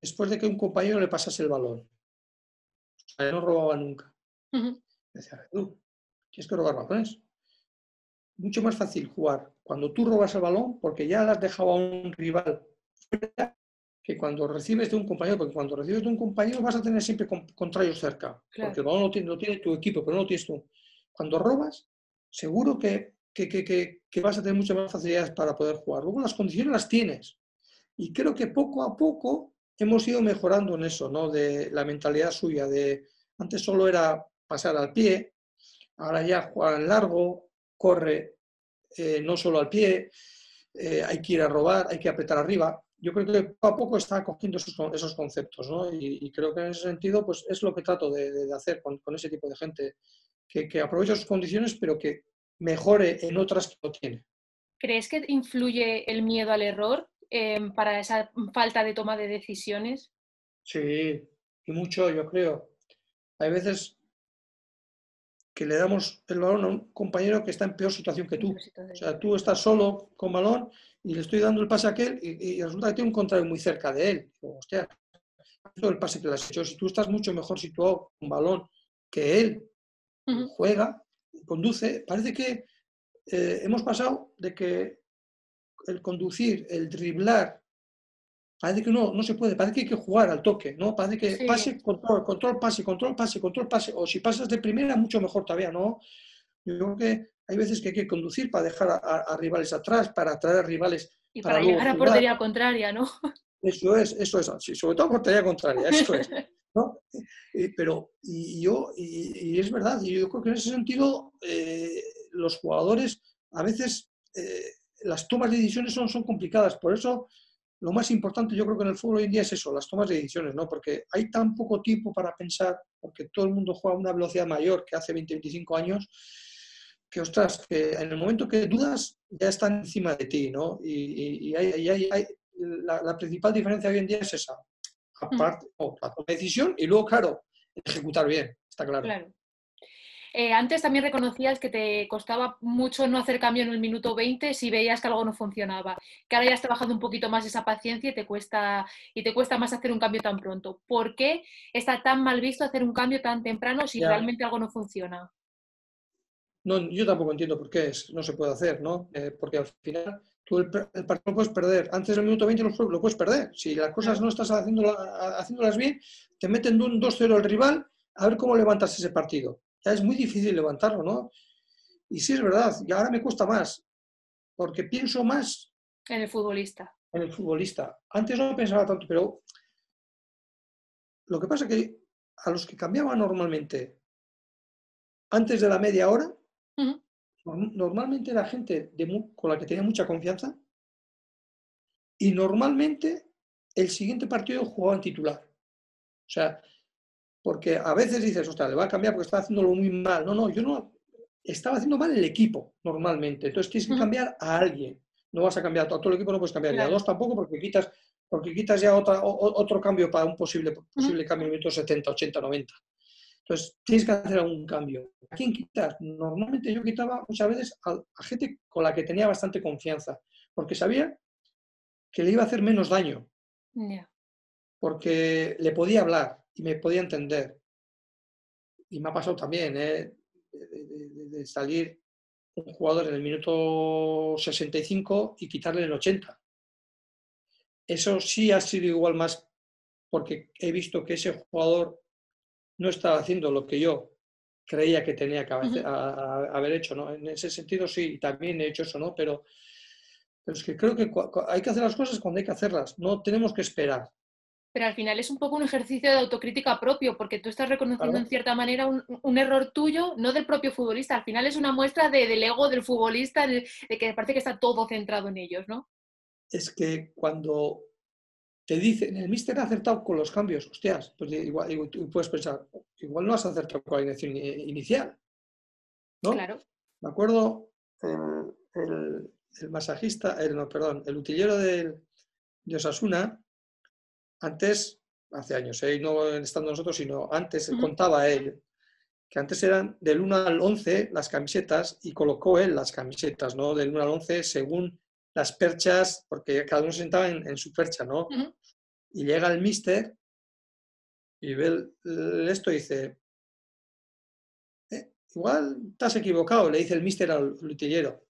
Speaker 2: después de que un compañero le pasase el balón. O sea, no robaba nunca. Decía, tú, ¿quieres que robar balones? Mucho más fácil jugar cuando tú robas el balón porque ya le has dejado a un rival que cuando recibes de un compañero, porque cuando recibes de un compañero vas a tener siempre contrarios cerca, porque el balón lo tiene, tu equipo, pero no lo tienes tú. Cuando robas, seguro que que, vas a tener muchas más facilidades para poder jugar. Luego las condiciones las tienes. Y creo que poco a poco hemos ido mejorando en eso, ¿no? De la mentalidad suya, de antes solo era pasar al pie, ahora ya en largo, corre eh, no solo al pie, eh, hay que ir a robar, hay que apretar arriba. Yo creo que poco a poco está cogiendo esos, esos conceptos, ¿no? Y, creo que en ese sentido, pues es lo que trato de, hacer con, con, ese tipo de gente, que, que aprovecha sus condiciones, pero que mejore en otras que no tiene.
Speaker 1: ¿Crees que influye el miedo al error em, para esa falta de toma de decisiones?
Speaker 2: Sí, y mucho, yo creo. Hay veces que le damos el balón a un compañero que está en peor situación que tú. O sea, tú estás solo con balón y le estoy dando el pase a aquel y, resulta que tiene un contrario muy cerca de él. hostia, el pase que le has hecho. Si tú estás mucho mejor situado con balón que él, juega, conduce, parece que eh, hemos pasado de que el conducir, el driblar, parece que no, no se puede, parece que hay que jugar al toque, ¿no? Parece que pase, control, control, pase, control, pase, control, pase, o si pasas de primera, mucho mejor todavía, ¿no? Yo creo que hay veces que hay que conducir para dejar a, rivales atrás, para atraer a rivales.
Speaker 1: Y para, llegar a portería contraria, ¿no?
Speaker 2: Eso es, eso es, sí, sobre todo portería contraria, eso es. ¿no? Eh, pero, y yo, y, es verdad, y yo creo que en ese sentido eh, los jugadores a veces eh, las tomas de decisiones son, son complicadas, por eso lo más importante yo creo que en el fútbol hoy en día es eso, las tomas de decisiones, ¿no? Porque hay tan poco tiempo para pensar, porque todo el mundo juega a una velocidad mayor que hace 20, 25 años, que, ostras, que en el momento que dudas ya están encima de ti, ¿no? Y, hay, la, principal diferencia hoy en día es esa. Aparte, la decisión y luego, claro, ejecutar bien, está claro. claro.
Speaker 1: Eh, antes también reconocías que te costaba mucho no hacer cambio en el minuto 20 si veías que algo no funcionaba, que ahora ya has trabajado un poquito más esa paciencia y te cuesta, y te cuesta más hacer un cambio tan pronto. ¿Por qué está tan mal visto hacer un cambio tan temprano si realmente algo no funciona?
Speaker 2: No, yo tampoco entiendo por qué es, no se puede hacer, ¿no? Eh, porque al final tú el, partido lo puedes perder. Antes del minuto 20 lo, puedes perder. Si las cosas no estás haciéndolas bien, te meten un 2-0 el rival, a ver cómo levantas ese partido ya es muy difícil levantarlo, ¿no? Y sí es verdad, y ahora me cuesta más, porque pienso más...
Speaker 1: En el futbolista.
Speaker 2: En el futbolista. Antes no pensaba tanto, pero lo que pasa es que a los que cambiaban normalmente antes de la media hora, normalmente era gente con la que tenía mucha confianza y normalmente el siguiente partido jugaban titular. O sea, porque a veces dices, ostras, le va a cambiar porque está haciéndolo muy mal. No, no, yo no. Estaba haciendo mal el equipo normalmente. Entonces tienes que cambiar a alguien. No vas a cambiar a todo el equipo, no puedes cambiar. a dos tampoco porque quitas, porque quitas ya otra, otro cambio para un posible, posible cambio en minutos 70, 80, 90. Entonces tienes que hacer algún cambio. ¿A quién quitas? Normalmente yo quitaba muchas veces a, gente con la que tenía bastante confianza, porque sabía que le iba a hacer menos daño. Porque le podía hablar, y me podía entender. Y me ha pasado también, ¿eh? de, salir un jugador en el minuto 65 y quitarle el 80. Eso sí ha sido igual más porque he visto que ese jugador no estaba haciendo lo que yo creía que tenía que haber, hecho, ¿no? En ese sentido sí, también he hecho eso, ¿no? Pero, pero es que creo que hay que hacer las cosas cuando hay que hacerlas, no tenemos que esperar
Speaker 1: pero al final es un poco un ejercicio de autocrítica propio, porque tú estás reconociendo en cierta manera un, error tuyo, no del propio futbolista. Al final es una muestra del ego del futbolista, de, que parece que está todo centrado en ellos, ¿no?
Speaker 2: Es que cuando te dicen, el míster ha acertado con los cambios, hostias, pues igual, tú puedes pensar, igual no has acertado con la alineación inicial, ¿no?
Speaker 1: Claro.
Speaker 2: Me acuerdo el, masajista, el, no, perdón, el utillero de Osasuna, antes, hace años, ¿eh? no estando nosotros, sino antes, contaba él, que antes eran del 1 al 11 las camisetas y colocó él las camisetas, ¿no? Del 1 al 11 según las perchas, porque cada uno se sentaba en, su percha, ¿no? Y llega el mister y ve esto y dice, eh, igual has equivocado, le dice el mister al lutillero.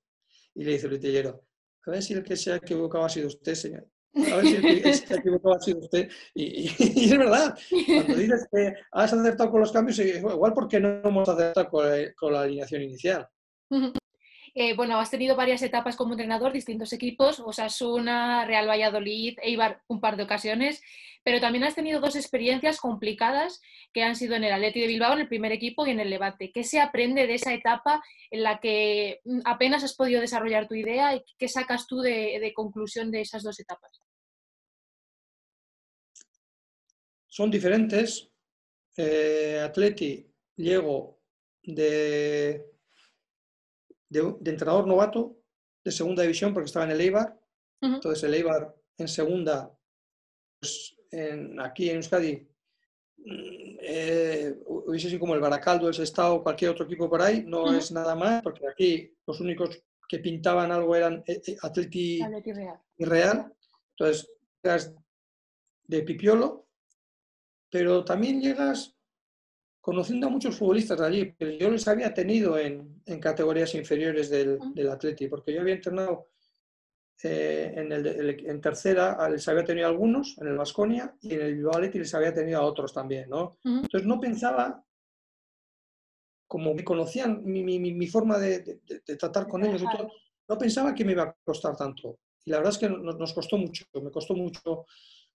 Speaker 2: Y le dice el lutillero, a ver si el que se ha equivocado ha sido usted, señor. A ver si se equivocado ha sido usted. Y, es verdad, cuando dices que has acertado con los cambios, igual porque no hemos acertado con la, alineación inicial.
Speaker 1: Eh, bueno, has tenido varias etapas como entrenador, distintos equipos, Osasuna, Real Valladolid, Eibar un par de ocasiones, pero también has tenido dos experiencias complicadas que han sido en el Atleti de Bilbao, en el primer equipo y en el Levante. ¿Qué se aprende de esa etapa en la que mm, apenas has podido desarrollar tu idea y qué sacas tú de conclusión de esas dos etapas?
Speaker 2: son diferentes. Eh, Atleti llego de, de, entrenador novato de segunda división porque estaba en el Eibar. Entonces el Eibar en segunda, pues aquí en Euskadi, mm, eh, hubiese sido como el Baracaldo, el Estado, cualquier otro equipo por ahí, no es nada más, porque aquí los únicos que pintaban algo eran eh, eh, Atleti, y Real. Entonces, de Pipiolo, pero también llegas conociendo a muchos futbolistas de allí, pero yo les había tenido en, categorías inferiores del, del, Atleti, porque yo había entrenado eh, en, el, en, tercera, les había tenido algunos, en el Vasconia, y en el Bilbao les había tenido a otros también, ¿no? Entonces no pensaba, como me conocían mi, mi, mi forma de, de, tratar con ellos y todo, no pensaba que me iba a costar tanto. Y la verdad es que nos, nos costó mucho, me costó mucho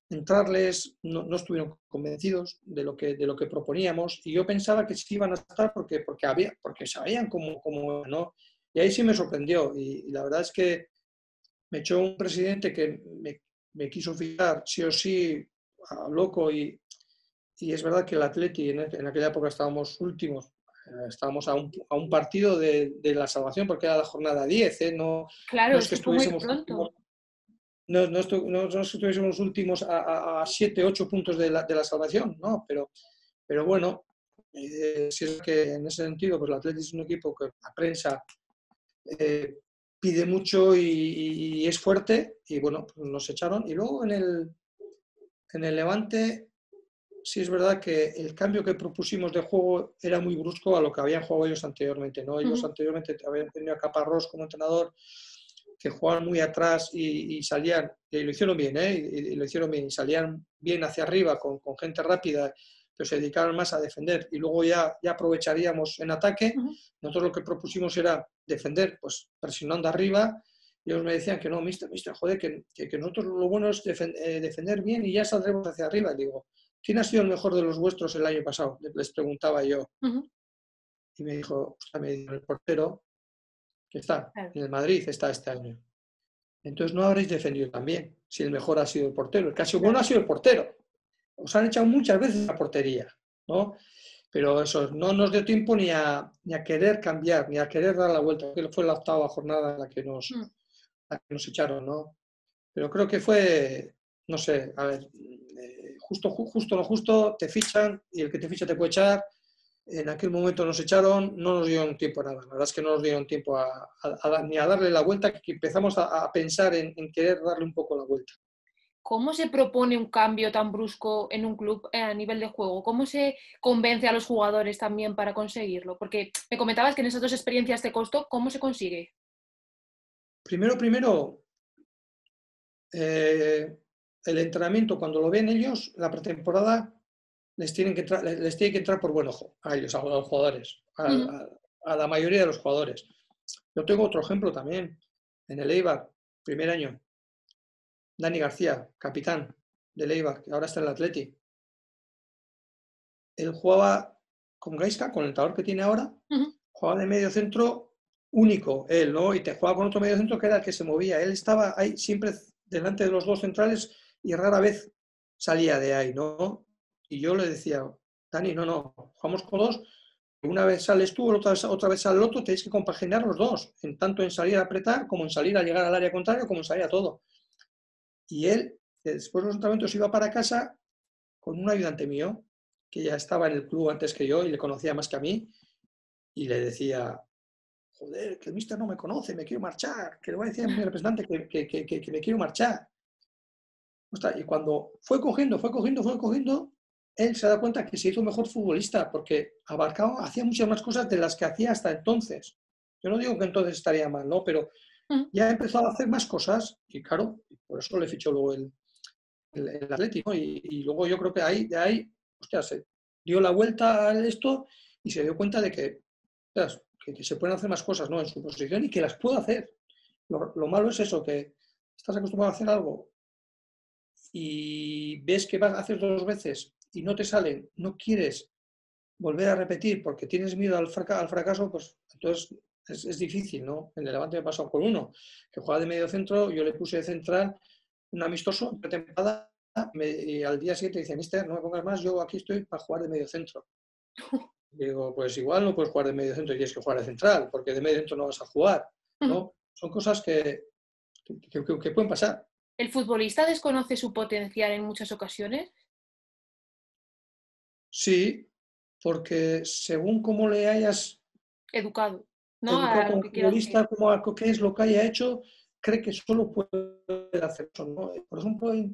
Speaker 2: entrarles, no, estuvieron convencidos de lo, que, de lo que proponíamos y yo pensaba que sí iban a estar porque, porque, había, porque sabían cómo, cómo ¿no? Y ahí sí me sorprendió y, la verdad es que me echó un presidente que me, quiso fijar sí o sí a loco y, y, es verdad que el Atleti en, aquella época estábamos últimos estábamos a un, a un partido de, de, la salvación porque era la jornada 10, ¿eh? No,
Speaker 1: claro,
Speaker 2: no
Speaker 1: es que estuviésemos últimos,
Speaker 2: no, no, estu, no, no, estuviésemos últimos a 7, 8 puntos de la, de la, salvación, ¿no? Pero, pero bueno, eh, si es que en ese sentido, pues el Atlético es un equipo que la prensa eh, pide mucho y, y, es fuerte, y bueno, pues nos echaron. Y luego en el, en el Levante sí es verdad que el cambio que propusimos de juego era muy brusco a lo que habían jugado ellos anteriormente. ¿no? Ellos uh -huh. anteriormente habían tenido a Caparrós como entrenador, que jugaban muy atrás y, y salían, y lo hicieron bien, ¿eh? y, y, lo hicieron bien, y salían bien hacia arriba con, con, gente rápida, pero se dedicaban más a defender. Y luego ya, ya aprovecharíamos en ataque. Uh -huh. Nosotros lo que propusimos era defender, pues presionando arriba. Y ellos me decían que no, mister, mister, joder, que, que, que nosotros lo bueno es defender, eh, defender bien y ya saldremos hacia arriba. Y digo, ¿quién ha sido el mejor de los vuestros el año pasado? Les preguntaba yo. Uh -huh. Y me dijo, me dijo, el portero, que está claro. en el Madrid, está este año. Entonces no habréis defendido también, si el mejor ha sido el portero. El que ha sido bueno ha sido el portero. Os han echado muchas veces la portería, ¿no? Pero eso no nos dio tiempo ni a, ni a querer cambiar, ni a querer dar la vuelta, que fue la octava jornada en la que nos, mm. la que nos echaron, ¿no? Pero creo que fue, no sé, a ver, justo, justo, no justo, te fichan y el que te ficha te puede echar. En aquel momento nos echaron, no nos dieron tiempo a nada. La verdad es que no nos dieron tiempo a, a, a ni a darle la vuelta, que empezamos a, pensar en, en, querer darle un poco la vuelta.
Speaker 1: ¿Cómo se propone un cambio tan brusco en un club eh, a nivel de juego? ¿Cómo se convence a los jugadores también para conseguirlo? Porque me comentabas que en esas dos experiencias te costó, ¿cómo se consigue?
Speaker 2: Primero, primero, eh, el entrenamiento, cuando lo ven ellos, la pretemporada, les, tienen que les tiene que entrar por buen ojo a ellos, a los jugadores, a, uh -huh. a, a, la mayoría de los jugadores. Yo tengo otro ejemplo también, en el Eibar, primer año. Dani García, capitán del Eibar, que ahora está en el Atleti. Él jugaba con Gaisca, con el talón que tiene ahora, uh -huh. jugaba de medio centro único, él, ¿no? Y te jugaba con otro medio centro que era el que se movía. Él estaba ahí siempre delante de los dos centrales y rara vez salía de ahí, ¿no? Y yo le decía, Dani, no, no, jugamos con dos, una vez sales tú, otra vez, otra vez sale el otro, tenéis que compaginar los dos, en tanto en salir a apretar, como en salir a llegar al área contraria, como en salir a todo. Y él, después de los entrenamientos, iba para casa con un ayudante mío, que ya estaba en el club antes que yo y le conocía más que a mí, y le decía, joder, que el mister no me conoce, me quiero marchar, que le voy a decir a mi representante que, que, que, me quiero marchar. Y cuando fue cogiendo, fue cogiendo, fue cogiendo, él se da cuenta que se hizo mejor futbolista porque abarcaba, hacía muchas más cosas de las que hacía hasta entonces. Yo no digo que entonces estaría mal, ¿no? Pero ya empezó a hacer más cosas y claro, por eso le fichó luego el, el, Atlético. Y, y, luego yo creo que ahí, de ahí, hostia, se dio la vuelta a esto y se dio cuenta de que, que, se pueden hacer más cosas ¿no? en su posición y que las puedo hacer. Lo, lo malo es eso, que estás acostumbrado a hacer algo y ves que vas, haces dos veces y no te salen, no quieres volver a repetir porque tienes miedo al, fraca al fracaso, pues entonces es, es, difícil, ¿no? En el Levante me pasado con uno, que juega de medio centro, yo le puse de central un amistoso, pretemporada, me, y al día siguiente dice, mister, no me pongas más, yo aquí estoy para jugar de medio centro. Digo, pues igual no puedes jugar de medio centro y tienes que jugar de central, porque de medio centro no vas a jugar, ¿no? Son cosas que, que, que, que pueden pasar.
Speaker 1: ¿El futbolista desconoce su potencial en muchas ocasiones?
Speaker 2: Sí, porque según cómo le hayas
Speaker 1: educado, ¿no?
Speaker 2: como futbolista, como a qué es lo que haya hecho, cree que solo puede hacer eso. ¿no? Por ejemplo, el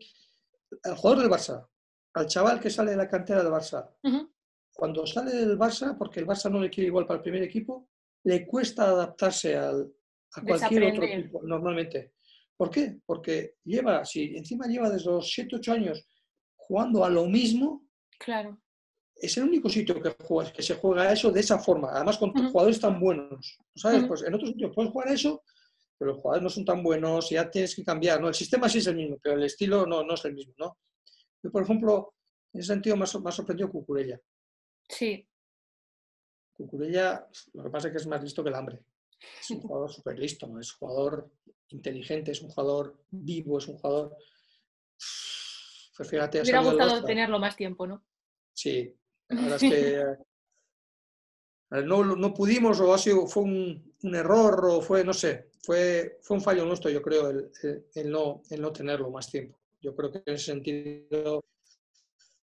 Speaker 2: jugador del Barça, al chaval que sale de la cantera del Barça, uh -huh. cuando sale del Barça, porque el Barça no le quiere igual para el primer equipo, le cuesta adaptarse al, a cualquier otro equipo normalmente. ¿Por qué? Porque lleva, si encima lleva desde los 7, 8 años jugando a lo mismo,
Speaker 1: claro.
Speaker 2: Es el único sitio que, se juega eso de esa forma, además con uh -huh. jugadores tan buenos. ¿Sabes? Uh -huh. Pues en otros sitios puedes jugar eso, pero los jugadores no son tan buenos, ya tienes que cambiar. ¿no? El sistema sí es el mismo, pero el estilo no, no es el mismo. ¿no? Yo, por ejemplo, en ese sentido me ha, me ha sorprendido Cucurella.
Speaker 1: Sí.
Speaker 2: Cucurella, lo que pasa es que es más listo que el hambre. Es un jugador súper listo, ¿no? es jugador inteligente, es un jugador vivo, es un jugador.
Speaker 1: Pues fíjate, Me hubiera gustado tenerlo más tiempo, ¿no?
Speaker 2: Sí, que no, no pudimos o ha sido, fue un, un, error o fue, no sé, fue, fue un fallo nuestro, yo creo, el, el, no, el no tenerlo más tiempo. Yo creo que en ese sentido,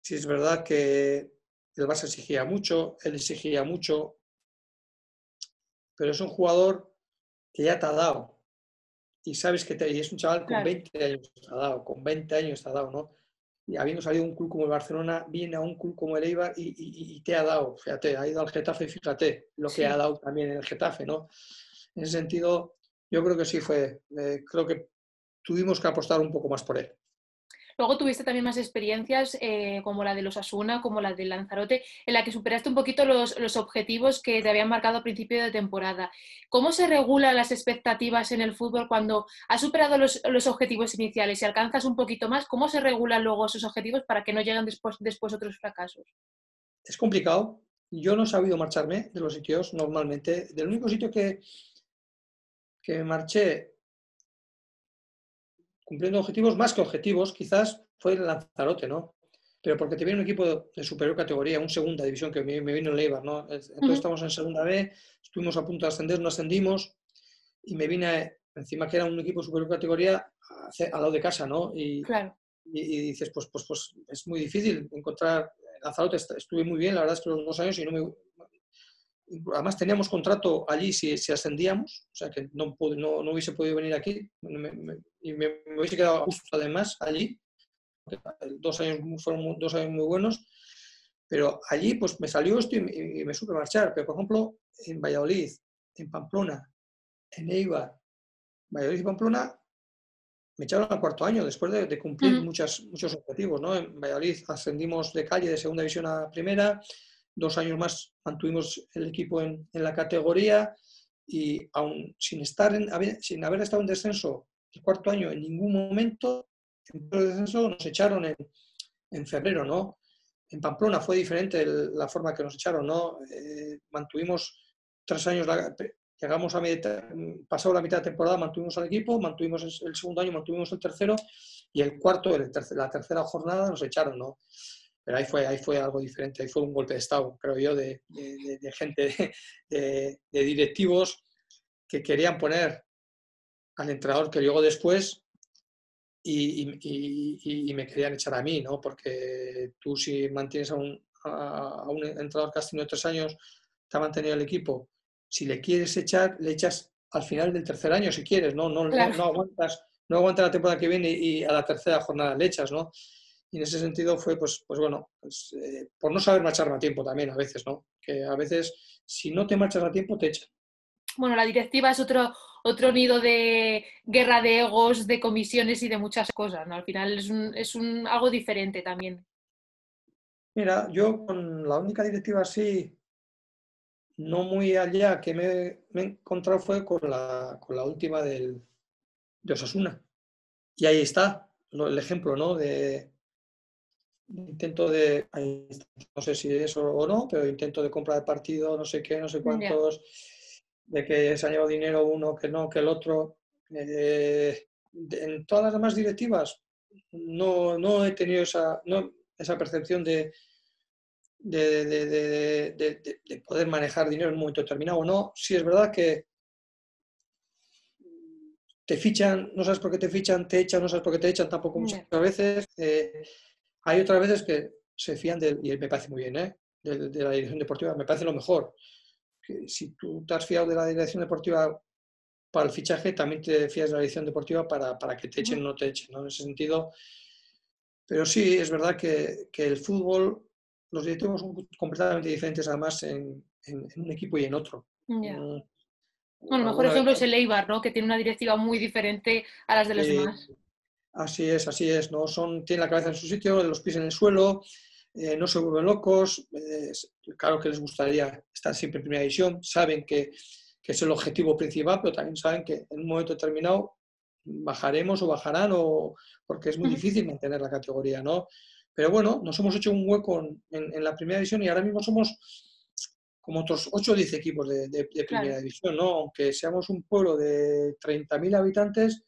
Speaker 2: sí es verdad que el Barça exigía mucho, él exigía mucho, pero es un jugador que ya te ha dado. Y sabes que te, y es un chaval con 20 años te ha dado, con 20 años te ha dado, ¿no? Y habiendo salido un club como el Barcelona, viene a un club como el Eibar y, te ha dado, fíjate, ha ido al Getafe, fíjate lo que ha dado también en el Getafe, ¿no? En ese sentido, yo creo que sí fue, eh, creo que tuvimos que apostar un poco más por él.
Speaker 1: Luego tuviste también más experiencias eh, como la de los Asuna, como la de Lanzarote, en la que superaste un poquito los, objetivos que te habían marcado a principio de temporada. ¿Cómo se regulan las expectativas en el fútbol cuando has superado los, objetivos iniciales y alcanzas un poquito más? ¿Cómo se regulan luego esos objetivos para que no lleguen después, después otros fracasos?
Speaker 2: Es complicado. Yo no he sabido marcharme de los sitios normalmente. Del único sitio que, que me marché cumpliendo objetivos, más que objetivos, quizás fue el Lanzarote, ¿no? Pero porque te viene un equipo de superior categoría, un segunda división, que me, vino el Eibar, ¿no? Entonces estamos en segunda B, estuvimos a punto de ascender, no ascendimos, y me vine encima que era un equipo de superior categoría al lado de casa, ¿no? Y,
Speaker 1: claro.
Speaker 2: y, dices, pues, pues, pues es muy difícil encontrar. Lanzarote estuve muy bien, la verdad es que los dos años y no me, además teníamos contrato allí si, si, ascendíamos, o sea que no, no, no hubiese podido venir aquí y me, hubiese quedado justo además allí. Dos años fueron dos años muy buenos, pero allí pues me salió esto y me, supe marchar. Pero por ejemplo, en Valladolid, en Pamplona, en Eibar, Valladolid y Pamplona me echaron al cuarto año después de, cumplir muchas, muchos objetivos. ¿no? En Valladolid ascendimos de calle de segunda división a primera, dos años más mantuvimos el equipo en, la categoría y aún sin, estar en, sin haber estado en descenso el cuarto año en ningún momento, en el descenso nos echaron en, febrero, ¿no? En Pamplona fue diferente la forma que nos echaron, ¿no? Eh, mantuvimos tres años, llegamos a mitad, pasado la mitad de temporada, mantuvimos al equipo, mantuvimos el segundo año, mantuvimos el tercero y el cuarto, la tercera jornada nos echaron, ¿no? Pero ahí fue, ahí fue algo diferente, ahí fue un golpe de Estado, creo yo, de, gente, de, directivos que querían poner al entrenador que llegó después y, me querían echar a mí, ¿no? Porque tú si mantienes a un, a, un entrenador que has tenido tres años, te ha mantenido el equipo, si le quieres echar, le echas al final del tercer año si quieres, ¿no? No, no, aguantas, no aguantas la temporada que viene y a la tercera jornada le echas, ¿no? Y en ese sentido fue, pues, pues bueno, pues, eh, por no saber marcharme a tiempo también a veces, ¿no? Que a veces, si no te marchas a tiempo, te echan.
Speaker 1: Bueno, la directiva es otro, otro nido de guerra de egos, de comisiones y de muchas cosas, ¿no? Al final es, un, es un, algo diferente también.
Speaker 2: Mira, yo con la única directiva así, no muy allá que me, me he encontrado fue con la, con la última del, de Osasuna. Y ahí está el ejemplo, ¿no? De, intento de, no sé si eso o no, pero intento de compra de partido, no sé qué, no sé cuántos, de que se ha llevado dinero uno, que no, que el otro. Eh, en todas las demás directivas no, no he tenido esa, no, esa percepción de, de, de, de, poder manejar dinero en un momento determinado. No, si es verdad que te fichan, no sabes por qué te fichan, te echan, no sabes por qué te echan tampoco muchas veces. Eh, hay otras veces que se fían del, y me parece muy bien, ¿eh? de, la dirección deportiva, me parece lo mejor. Que si tú te has fiado de la dirección deportiva para el fichaje, también te fías de la dirección deportiva para, para que te echen o no te echen, ¿no? En ese sentido. Pero sí, es verdad que, que el fútbol, los directivos son completamente diferentes además en, en, un equipo y en otro.
Speaker 1: Mm, bueno, el mejor ejemplo es el Eibar, ¿no? Que tiene una directiva muy diferente a las de los demás.
Speaker 2: Así es, así es, ¿no? Son, tienen la cabeza en su sitio, los pies en el suelo, eh, no se vuelven locos, claro que les gustaría estar siempre en primera división, saben que, es el objetivo principal, pero también saben que en un momento determinado bajaremos o bajarán, o, porque es muy difícil mantener la categoría, ¿no? Pero bueno, nos hemos hecho un hueco en, la primera división y ahora mismo somos como otros 8 o 10 equipos de, primera división, ¿no? Aunque seamos un pueblo de 30.000 habitantes,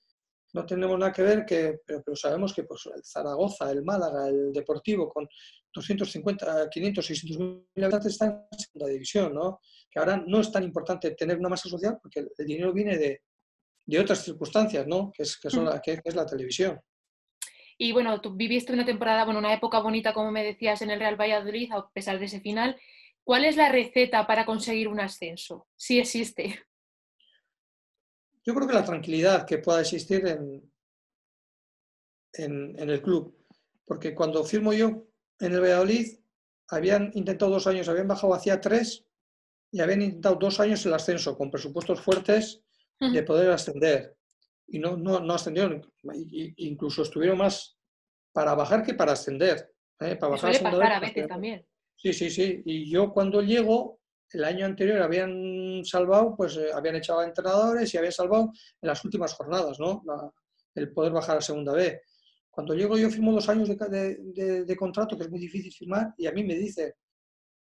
Speaker 2: no tenemos nada que ver, que, pero, sabemos que pues, el Zaragoza, el Málaga, el Deportivo, con 250, 500, 600 mil habitantes están en segunda división, ¿no? Que ahora no es tan importante tener una masa social porque el, dinero viene de, de, otras circunstancias, ¿no? Que es, que, son la, que es la televisión.
Speaker 1: Y bueno, tú viviste una temporada, bueno, una época bonita, como me decías, en el Real Valladolid, a pesar de ese final. ¿Cuál es la receta para conseguir un ascenso? Si existe.
Speaker 2: Yo creo que la tranquilidad que pueda existir en, en, el club. Porque cuando firmo yo en el Valladolid, habían intentado dos años, habían bajado hacia tres y habían intentado dos años el ascenso con presupuestos fuertes de poder ascender. Y no, no, no ascendieron, incluso estuvieron más para bajar que para ascender. ¿eh? Para
Speaker 1: bajar a, a veces también.
Speaker 2: Sí, sí, sí. Y yo cuando llego, el año anterior habían salvado, pues eh, habían echado a entrenadores y habían salvado en las últimas jornadas, ¿no? el poder bajar a segunda B. Cuando llego yo firmo dos años de, contrato, que es muy difícil firmar, y a mí me dice,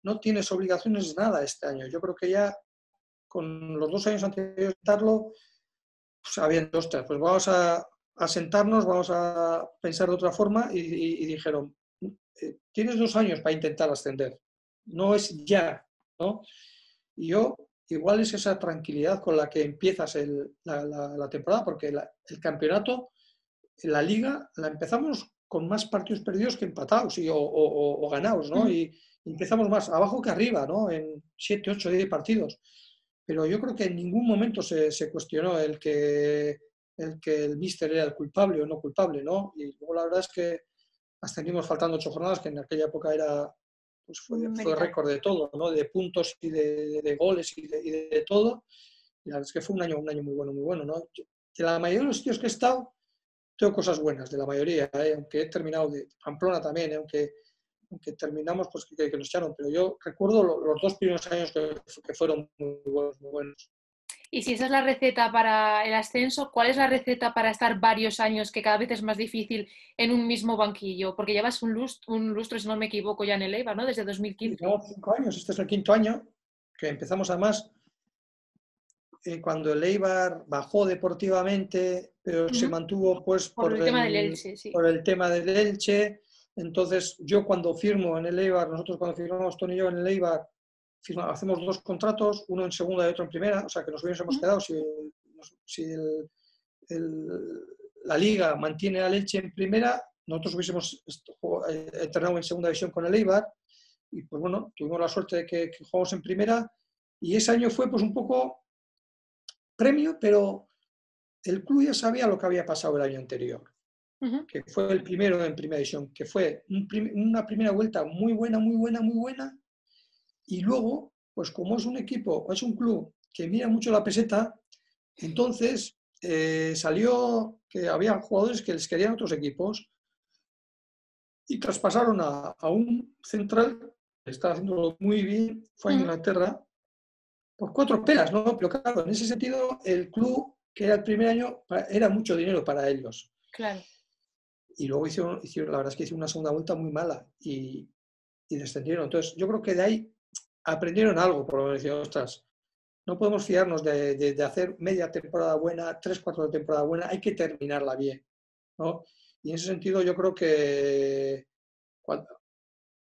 Speaker 2: no tienes obligaciones de nada este año. Yo creo que ya con los dos años anteriores de darlo, pues habían dos, tres, pues vamos a, sentarnos, vamos a pensar de otra forma, y, dijeron, eh, tienes dos años para intentar ascender, no es ya, ¿no? Y yo, igual es esa tranquilidad con la que empiezas la, temporada, porque el campeonato la liga la empezamos con más partidos perdidos que empatados y, o, ganados, ¿no? Y empezamos más abajo que arriba, ¿no? En 7, 8, 10 partidos. Pero yo creo que en ningún momento se, se cuestionó el que, el que el míster era el culpable o no culpable, ¿no? Y luego la verdad es que ascendimos faltando ocho jornadas, que en aquella época era, pues fue, fue récord de todo, ¿no? De puntos y de, de goles y de, y de, todo. Y la verdad es que fue un año, un año muy bueno, muy bueno, ¿no? de la mayoría de los sitios que he estado, tengo cosas buenas de la mayoría, ¿eh? aunque he terminado de Pamplona también, ¿eh? aunque, aunque terminamos pues que, nos echaron, pero yo recuerdo los dos primeros años que, fueron muy buenos, muy buenos.
Speaker 1: Y si esa es la receta para el ascenso, ¿cuál es la receta para estar varios años, que cada vez es más difícil, en un mismo banquillo? Porque llevas un lustro, un lustro si no me equivoco, ya en el EVA, ¿no? Desde 2015.
Speaker 2: Llevamos cinco años, este es el quinto año, que empezamos además eh, cuando el Eibar bajó deportivamente, pero se mantuvo pues
Speaker 1: por, el, tema del Elche.
Speaker 2: Por el tema del Elche. Entonces, yo cuando firmo en el Eibar, nosotros cuando firmamos Tony y yo en el Eibar, hacemos dos contratos, uno en segunda y otro en primera, o sea que nos hubiésemos quedado si, si la liga mantiene al Elche en primera, nosotros hubiésemos eh, entrenado en segunda división con el Eibar y pues bueno, tuvimos la suerte de que, que jugamos en primera y ese año fue pues un poco premio, pero el club ya sabía lo que había pasado el año anterior, que fue el primero en primera división, que fue una primera vuelta muy buena, muy buena, muy buena, y luego, pues como es un equipo, es un club que mira mucho la peseta, entonces eh, salió que había jugadores que les querían otros equipos y traspasaron a, a un central que estaba haciéndolo muy bien, fue a Inglaterra, por cuatro pelas, ¿no? Pero claro, en ese sentido, el club, que era el primer año, era mucho dinero para ellos.
Speaker 1: Claro.
Speaker 2: Y luego hicieron, hicieron la verdad es que hicieron una segunda vuelta muy mala y, y descendieron. Entonces, yo creo que de ahí aprendieron algo, por lo menos decían, ostras, no podemos fiarnos de, de, hacer media temporada buena, tres, cuatro de temporada buena, hay que terminarla bien, ¿no? Y en ese sentido yo creo que cuando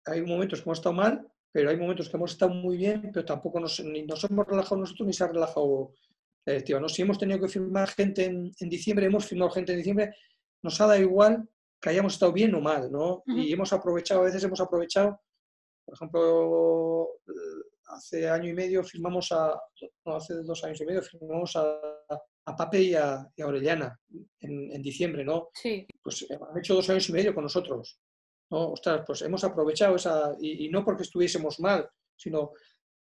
Speaker 2: hay momentos que hemos estado mal, pero hay momentos que hemos estado muy bien, pero tampoco nos, ni nos hemos relajado nosotros ni se ha relajado la directiva. ¿no? Si hemos tenido que firmar gente en, diciembre, hemos firmado gente en diciembre, nos ha dado igual que hayamos estado bien o mal, ¿no? Y hemos aprovechado, a veces hemos aprovechado, por ejemplo, hace año y medio firmamos a, no, hace dos años y medio firmamos a, a Pape y a, a Orellana en, en, diciembre, ¿no?
Speaker 1: Sí.
Speaker 2: Pues han hecho dos años y medio con nosotros. ¿no? Ostras, pues hemos aprovechado esa, y, no porque estuviésemos mal, sino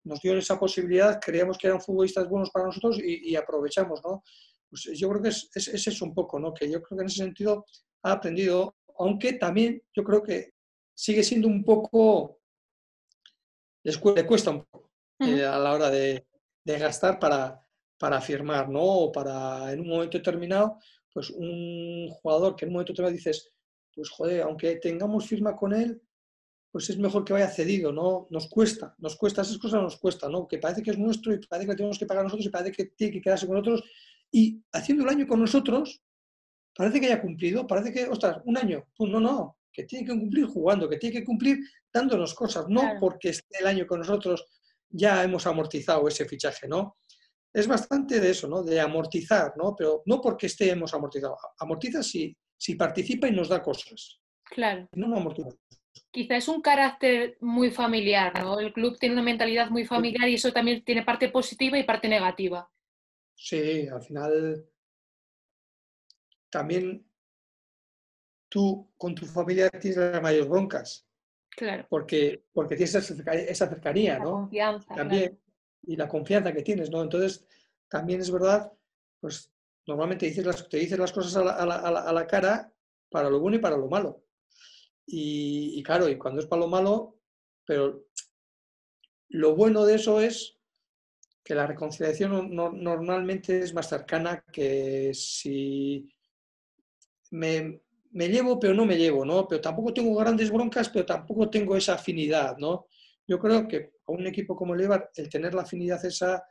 Speaker 2: nos dio esa posibilidad, creíamos que eran futbolistas buenos para nosotros y, aprovechamos, ¿no? Pues yo creo que es, es, eso un poco, ¿no? Que yo creo que en ese sentido ha aprendido, aunque también yo creo que sigue siendo un poco, le cuesta un poco eh, a la hora de, de gastar para, para firmar, ¿no? O para en un momento determinado, pues un jugador que en un momento determinado dices, pues joder, aunque tengamos firma con él, pues es mejor que vaya cedido, ¿no? Nos cuesta, nos cuesta, esas cosas nos cuesta, ¿no? Que parece que es nuestro y parece que tenemos que pagar nosotros y parece que tiene que quedarse con otros. Y haciendo el año con nosotros, parece que haya cumplido, parece que, ostras, un año, pues no, no, que tiene que cumplir jugando, que tiene que cumplir dándonos cosas, no porque esté el año con nosotros ya hemos amortizado ese fichaje, ¿no? Es bastante de eso, ¿no? De amortizar, ¿no? Pero no porque esté hemos amortizado. Amortiza si, si participa y nos da cosas.
Speaker 1: Claro.
Speaker 2: No, no amortiza.
Speaker 1: Quizá es un carácter muy familiar, ¿no? El club tiene una mentalidad muy familiar y eso también tiene parte positiva y parte negativa.
Speaker 2: Sí, al final también tú con tu familia tienes las mayores broncas.
Speaker 1: Claro.
Speaker 2: Porque, porque tienes esa cercanía, ¿no?
Speaker 1: confianza.
Speaker 2: También. Y la confianza que tienes, ¿no? Entonces, también es verdad, pues normalmente dices las, te dices las cosas a la, a, la, a la, cara para lo bueno y para lo malo. Y, y, claro, y cuando es para lo malo, pero lo bueno de eso es que la reconciliación no, normalmente es más cercana que si me, me llevo, pero no me llevo, ¿no? Pero tampoco tengo grandes broncas, pero tampoco tengo esa afinidad, ¿no? Yo creo que a un equipo como el Eibar, el tener la afinidad esa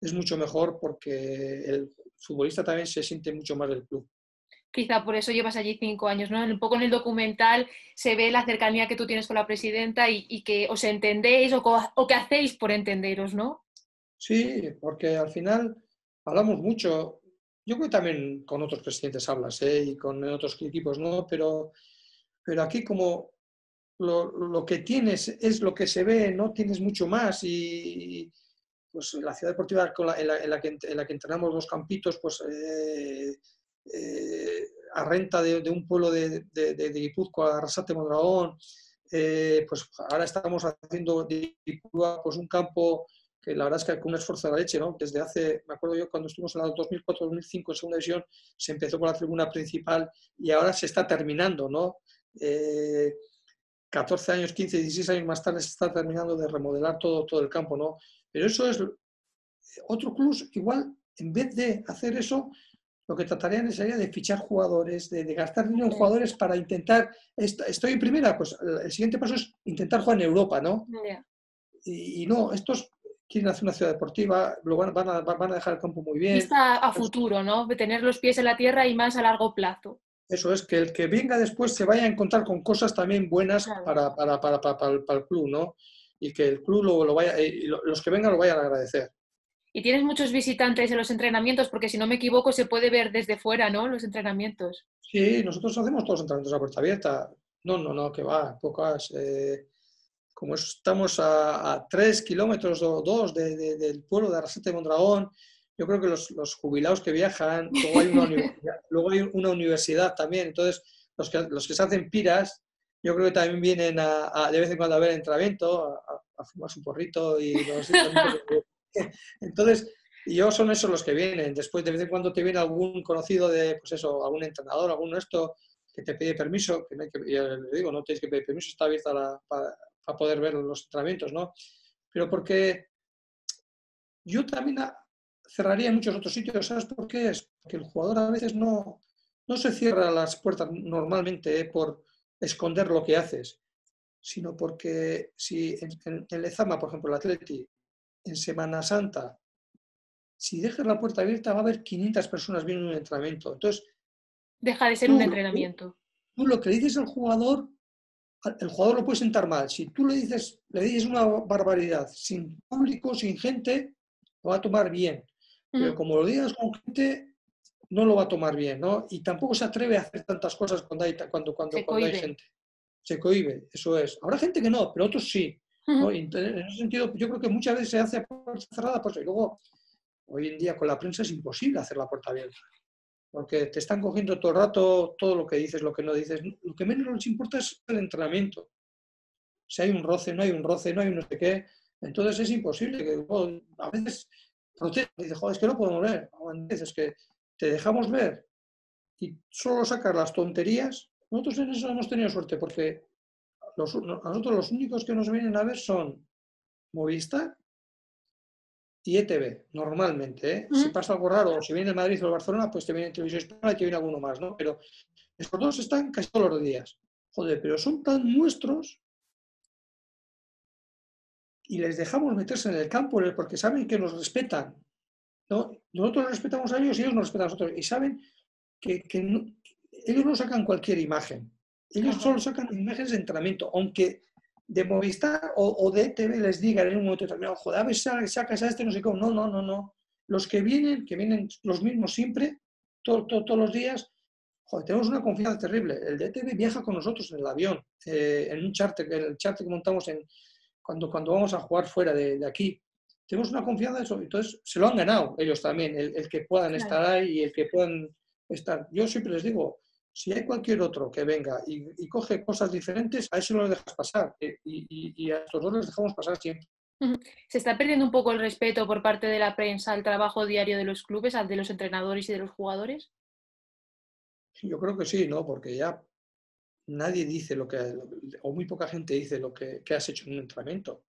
Speaker 2: es mucho mejor porque el futbolista también se siente mucho más del club.
Speaker 1: Quizá por eso llevas allí cinco años, ¿no? Un poco en el documental se ve la cercanía que tú tienes con la presidenta y, que os entendéis o, o que hacéis por entenderos, ¿no?
Speaker 2: Sí, porque al final hablamos mucho yo creo que también con otros presidentes hablas ¿eh? y con otros equipos, ¿no? Pero, pero aquí como lo, que tienes es lo que se ve, no tienes mucho más y pues la ciudad deportiva en, la, que, entrenamos los campitos, pues eh, eh, a renta de, un pueblo de, de, de, Guipúzcoa, Arrasate Mondragón, pues ahora estamos haciendo de pues un campo que la verdad es que con un esfuerzo de la leche, ¿no? Desde hace, me acuerdo yo cuando estuvimos en la 2004-2005 en segunda división, se empezó con la tribuna principal y ahora se está terminando, ¿no? 14 eh, años, 15, 16 años más tarde se está terminando de remodelar todo, todo el campo, ¿no? Pero eso es otro club, igual, en vez de hacer eso, lo que tratarían sería de fichar jugadores, de, gastar dinero en jugadores para intentar, estoy en primera, pues el siguiente paso es intentar jugar en Europa, ¿no? Y, y, no, estos quieren hacer una ciudad deportiva, lo van, van, a, van a dejar el campo muy bien.
Speaker 1: Está a futuro, ¿no? De tener los pies en la tierra y más a largo plazo.
Speaker 2: Eso es, que el que venga después se vaya a encontrar con cosas también buenas para, para, para, para, el, club, ¿no? Y que el club lo, lo vaya, y los que vengan lo vayan a agradecer.
Speaker 1: Y tienes muchos visitantes en los entrenamientos, porque si no me equivoco se puede ver desde fuera, ¿no? Los entrenamientos.
Speaker 2: Sí, nosotros hacemos todos los entrenamientos a puerta abierta. No, no, no, que va, pocas. Eh, como estamos a, tres kilómetros o dos del pueblo de Arrasate de Mondragón, yo creo que los, jubilados que viajan, luego hay, una universidad, luego hay una universidad también, entonces los que, los que se hacen piras, yo creo que también vienen a, de vez en cuando a ver entrenamiento, a, fumar su porrito y entonces yo son esos los que vienen. Después de vez en cuando te viene algún conocido de, pues eso, algún entrenador, algún esto que te pide permiso, que no hay que, le digo, no tienes que pedir permiso, está abierta la, para, a poder ver los entrenamientos, ¿no? Pero porque yo también cerraría en muchos otros sitios, ¿sabes por qué? Es porque el jugador a veces no, no se cierra las puertas normalmente ¿eh? por esconder lo que haces, sino porque si en, el Lezama, por ejemplo, el Atleti, en Semana Santa, si dejas la puerta abierta va a haber 500 personas viendo un entrenamiento. Entonces,
Speaker 1: deja de ser un entrenamiento.
Speaker 2: Tú, tú lo que dices al jugador el jugador lo puede sentar mal. Si tú le dices, le dices una barbaridad sin público, sin gente, lo va a tomar bien. Pero como lo digas con gente, no lo va a tomar bien, ¿no? Y tampoco se atreve a hacer tantas cosas cuando hay, cuando, cuando, hay gente. Se cohibe, eso es. Habrá gente que no, pero otros sí. en ese sentido, yo creo que muchas veces se hace puerta cerrada, pues y luego, hoy en día con la prensa es imposible hacer la puerta abierta porque te están cogiendo todo el rato todo lo que dices, lo que no dices. Lo que menos les importa es el entrenamiento. Si hay un roce, no hay un roce, no hay un no sé qué. Entonces es imposible que a veces protestas y dices, joder, es que no podemos ver. A veces que te dejamos ver y solo sacas las tonterías. Nosotros en eso hemos tenido suerte porque nosotros los únicos que nos vienen a ver son Movistar y ETV, normalmente. ¿eh? Si pasa algo raro, o si viene el Madrid o el Barcelona, pues te viene Televisión Española y te viene alguno más, ¿no? Pero estos dos están casi todos los días. Joder, pero son tan nuestros y les dejamos meterse en el campo porque saben que nos respetan. ¿no? Nosotros respetamos a ellos y ellos nos respetan a nosotros. Y saben que, ellos no sacan cualquier imagen. Ellos solo sacan imágenes de entrenamiento, aunque de Movistar o, de ETV les digan en un momento determinado, joder, a ver, sacas a este, no sé cómo. No, no, no, no. Los que vienen, que vienen los mismos siempre, todos los días, joder, tenemos una confianza terrible. El de ETV viaja con nosotros en el avión, eh, en un charter, en el charter que montamos en, cuando, cuando vamos a jugar fuera de, aquí. Tenemos una confianza en eso. Entonces, se lo han ganado ellos también, el, que puedan estar ahí y el que puedan estar. Yo siempre les digo, si hay cualquier otro que venga y, coge cosas diferentes, a eso no lo dejas pasar. Eh, y, a estos dos les dejamos pasar siempre.
Speaker 1: ¿Se está perdiendo un poco el respeto por parte de la prensa al trabajo diario de los clubes, al de los entrenadores y de los jugadores?
Speaker 2: Yo creo que sí, ¿no? Porque ya nadie dice lo que, o muy poca gente dice lo que, has hecho en un entrenamiento.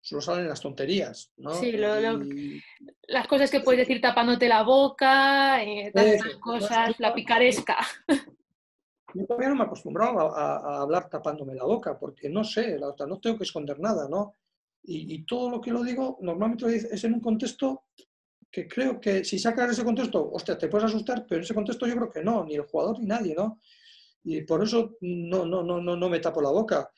Speaker 2: Solo salen las tonterías, ¿no?
Speaker 1: Sí, las cosas que puedes decir tapándote la boca, eh, tantas cosas, la picaresca.
Speaker 2: Yo todavía no me acostumbrado a, hablar tapándome la boca, porque no sé, la no tengo que esconder nada, ¿no? Y, todo lo que lo digo normalmente es en un contexto que creo que si sacas ese contexto, hostia, te puedes asustar, pero en ese contexto yo creo que no, ni el jugador ni nadie, ¿no? Y por eso no, no, no, no, no me tapo la boca.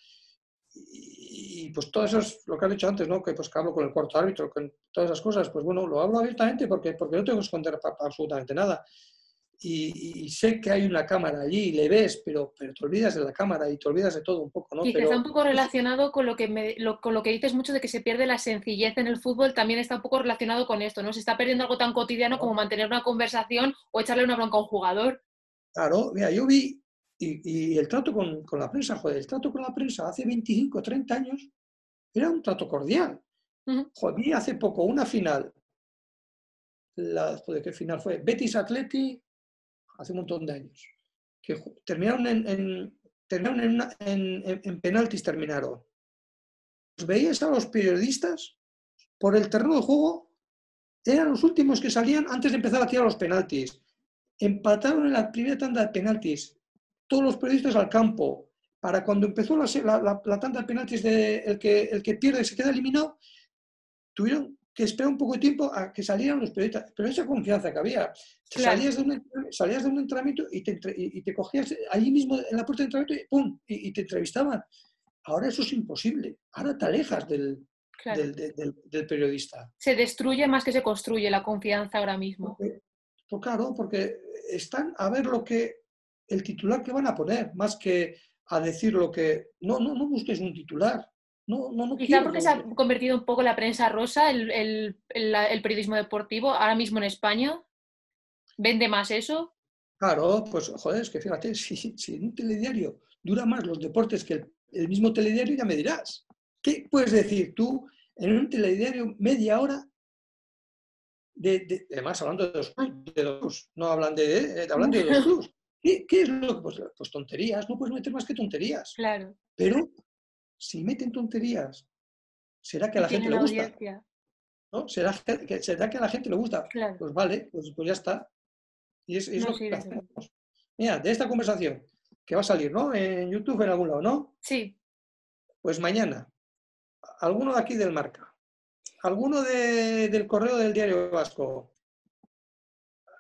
Speaker 2: Y, pues todo eso es lo que has dicho antes, ¿no? Que pues que hablo con el cuarto árbitro, con todas esas cosas, pues bueno, lo hablo abiertamente porque, porque no tengo que esconder absolutamente nada y, sé que hay una cámara allí y le ves, pero, pero te olvidas de la cámara y te olvidas de todo un poco, ¿no?
Speaker 1: Y que está un poco relacionado con lo, que me, con lo que dices mucho de que se pierde la sencillez en el fútbol, también está un poco relacionado con esto, ¿no? Se está perdiendo algo tan cotidiano como mantener una conversación o echarle una bronca a un jugador.
Speaker 2: Claro, mira, yo vi, y, el trato con, con, la prensa, joder, el trato con la prensa hace 25, 30 años era un trato cordial. Joder, vi hace poco una final, la, joder, ¿qué final fue? Betis Atleti hace un montón de años, que terminaron en, terminaron en, penaltis, terminaron. A los periodistas por el terreno de juego, eran los últimos que salían antes de empezar a tirar los penaltis. Empataron en la primera tanda de penaltis, todos los periodistas al campo, para cuando empezó la, tanda de penaltis de el que, el que pierde se queda eliminado, tuvieron que espera un poco de tiempo a que salieran los periodistas, pero esa confianza que había. Salías, de un, salías de un entrenamiento y te, y te cogías allí mismo en la puerta de entrenamiento y ¡pum! Y, te entrevistaban. Ahora eso es imposible. Ahora te alejas del, del, periodista.
Speaker 1: Se destruye más que se construye la confianza ahora mismo.
Speaker 2: pues claro, porque están a ver lo que el titular que van a poner, más que a decir lo que... No, no, no busques un titular. No, no, no
Speaker 1: Quizá porque se ha convertido un poco la prensa rosa, el, periodismo deportivo, ahora mismo en España. ¿Vende más eso?
Speaker 2: Claro, pues joder, es que fíjate, si, en un telediario dura más los deportes que el, mismo telediario, ya me dirás. ¿Qué puedes decir tú en un telediario media hora? De, además, hablando de dos clubes, no hablan de, eh, hablando de dos clubes. ¿Qué, es lo que.? Pues, pues, tonterías, no puedes meter más que tonterías.
Speaker 1: Claro.
Speaker 2: Pero si meten tonterías, ¿será que a la gente le gusta? ¿No? ¿Será que, ¿Será que a la gente le gusta? Pues vale, pues, pues, ya está. Y es, lo que hacemos. Mira, de esta conversación, que va a salir, ¿no? En YouTube en algún lado, ¿no?
Speaker 1: Sí.
Speaker 2: Pues mañana, alguno de aquí del marca, alguno del correo del diario vasco,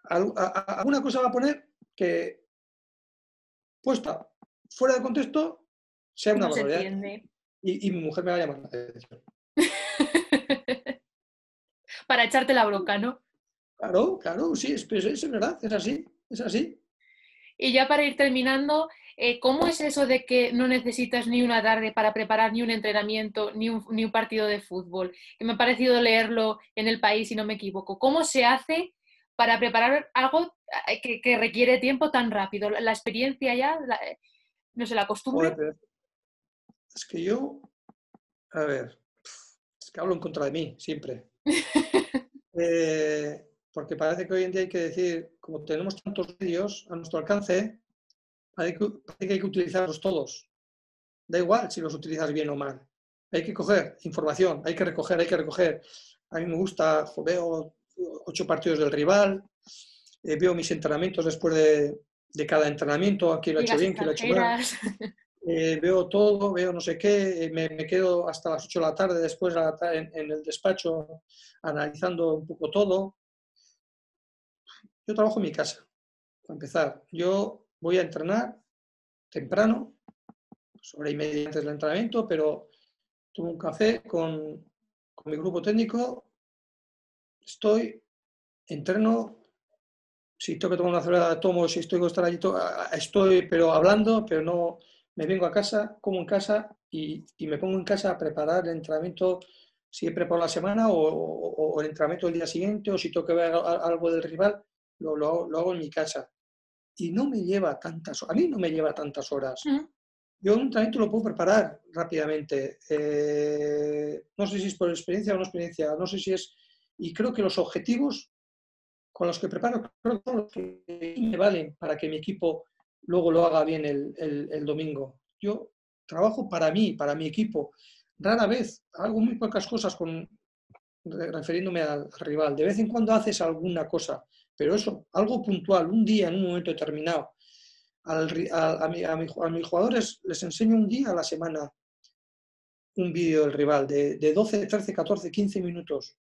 Speaker 2: alguna cosa va a poner que puesta fuera de contexto sea una no y, mi mujer me va a llamar la atención.
Speaker 1: Para echarte la bronca, ¿no?
Speaker 2: Claro, claro, sí, es, es, verdad, es así, es así.
Speaker 1: Y ya para ir terminando, eh, ¿cómo es eso de que no necesitas ni una tarde para preparar ni un entrenamiento, ni un, ni un partido de fútbol? Que me ha parecido leerlo en el país, si no me equivoco. ¿Cómo se hace para preparar algo eh, que, requiere tiempo tan rápido? La, experiencia ya, eh, no sé, la costumbre.
Speaker 2: Es que yo, a ver, es que hablo en contra de mí, siempre. Eh, porque parece que hoy en día hay que decir, como tenemos tantos medios a nuestro alcance, parece que, hay que utilizarlos todos. Da igual si los utilizas bien o mal. Hay que coger información, hay que recoger, hay que recoger. A mí me gusta, veo ocho partidos del rival, eh, veo mis entrenamientos después de, cada entrenamiento, aquí lo he hecho bien, aquí lo he hecho mal. Eh, veo todo, veo no sé qué, eh, me, quedo hasta las 8 de la tarde después en, el despacho analizando un poco todo. Yo trabajo en mi casa, para empezar. Yo voy a entrenar temprano, sobre y media antes del entrenamiento, pero tomo un café con, con mi grupo técnico, estoy, entreno, si tengo que tomar una cerveza, tomo, si estoy con estar allí, estoy, pero hablando, pero no, me vengo a casa, como en casa y, y me pongo en casa a preparar el entrenamiento siempre por la semana o, el entrenamiento del día siguiente o si tengo que ver algo del rival, lo, lo, hago en mi casa. Y no me lleva tantas horas, a mí no me lleva tantas horas. Yo un entrenamiento lo puedo preparar rápidamente. Eh, no sé si es por experiencia o no experiencia, no sé si es... Y creo que los objetivos con los que preparo, creo que son los que me valen para que mi equipo luego lo haga bien el, el, domingo. Yo trabajo para mí, para mi equipo rara vez, hago muy pocas cosas con, refiriéndome al, rival. De vez en cuando haces alguna cosa, pero eso, algo puntual, un día, en un momento determinado. Al, a, mis jugadores les enseño un día a la semana un vídeo del rival de, de 12, 13, 14, 15 minutos,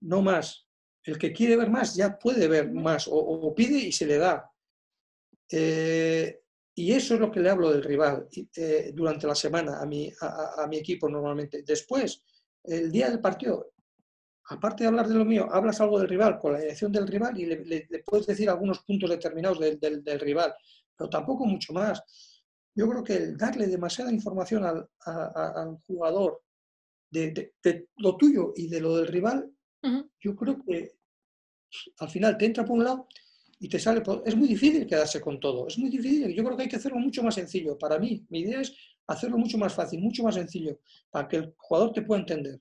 Speaker 2: no más. El que quiere ver más ya puede ver más o, pide y se le da. Eh, y eso es lo que le hablo del rival eh, durante la semana a mi, a, mi equipo normalmente. Después, el día del partido, aparte de hablar de lo mío, hablas algo del rival con la dirección del rival y le, puedes decir algunos puntos determinados del, del, rival, pero tampoco mucho más. Yo creo que el darle demasiada información al, al jugador de, de, lo tuyo y de lo del rival, yo creo que al final te entra por un lado y te sale. Es muy difícil quedarse con todo, es muy difícil. Yo creo que hay que hacerlo mucho más sencillo. Para mí, mi idea es hacerlo mucho más fácil, mucho más sencillo, para que el jugador te pueda entender.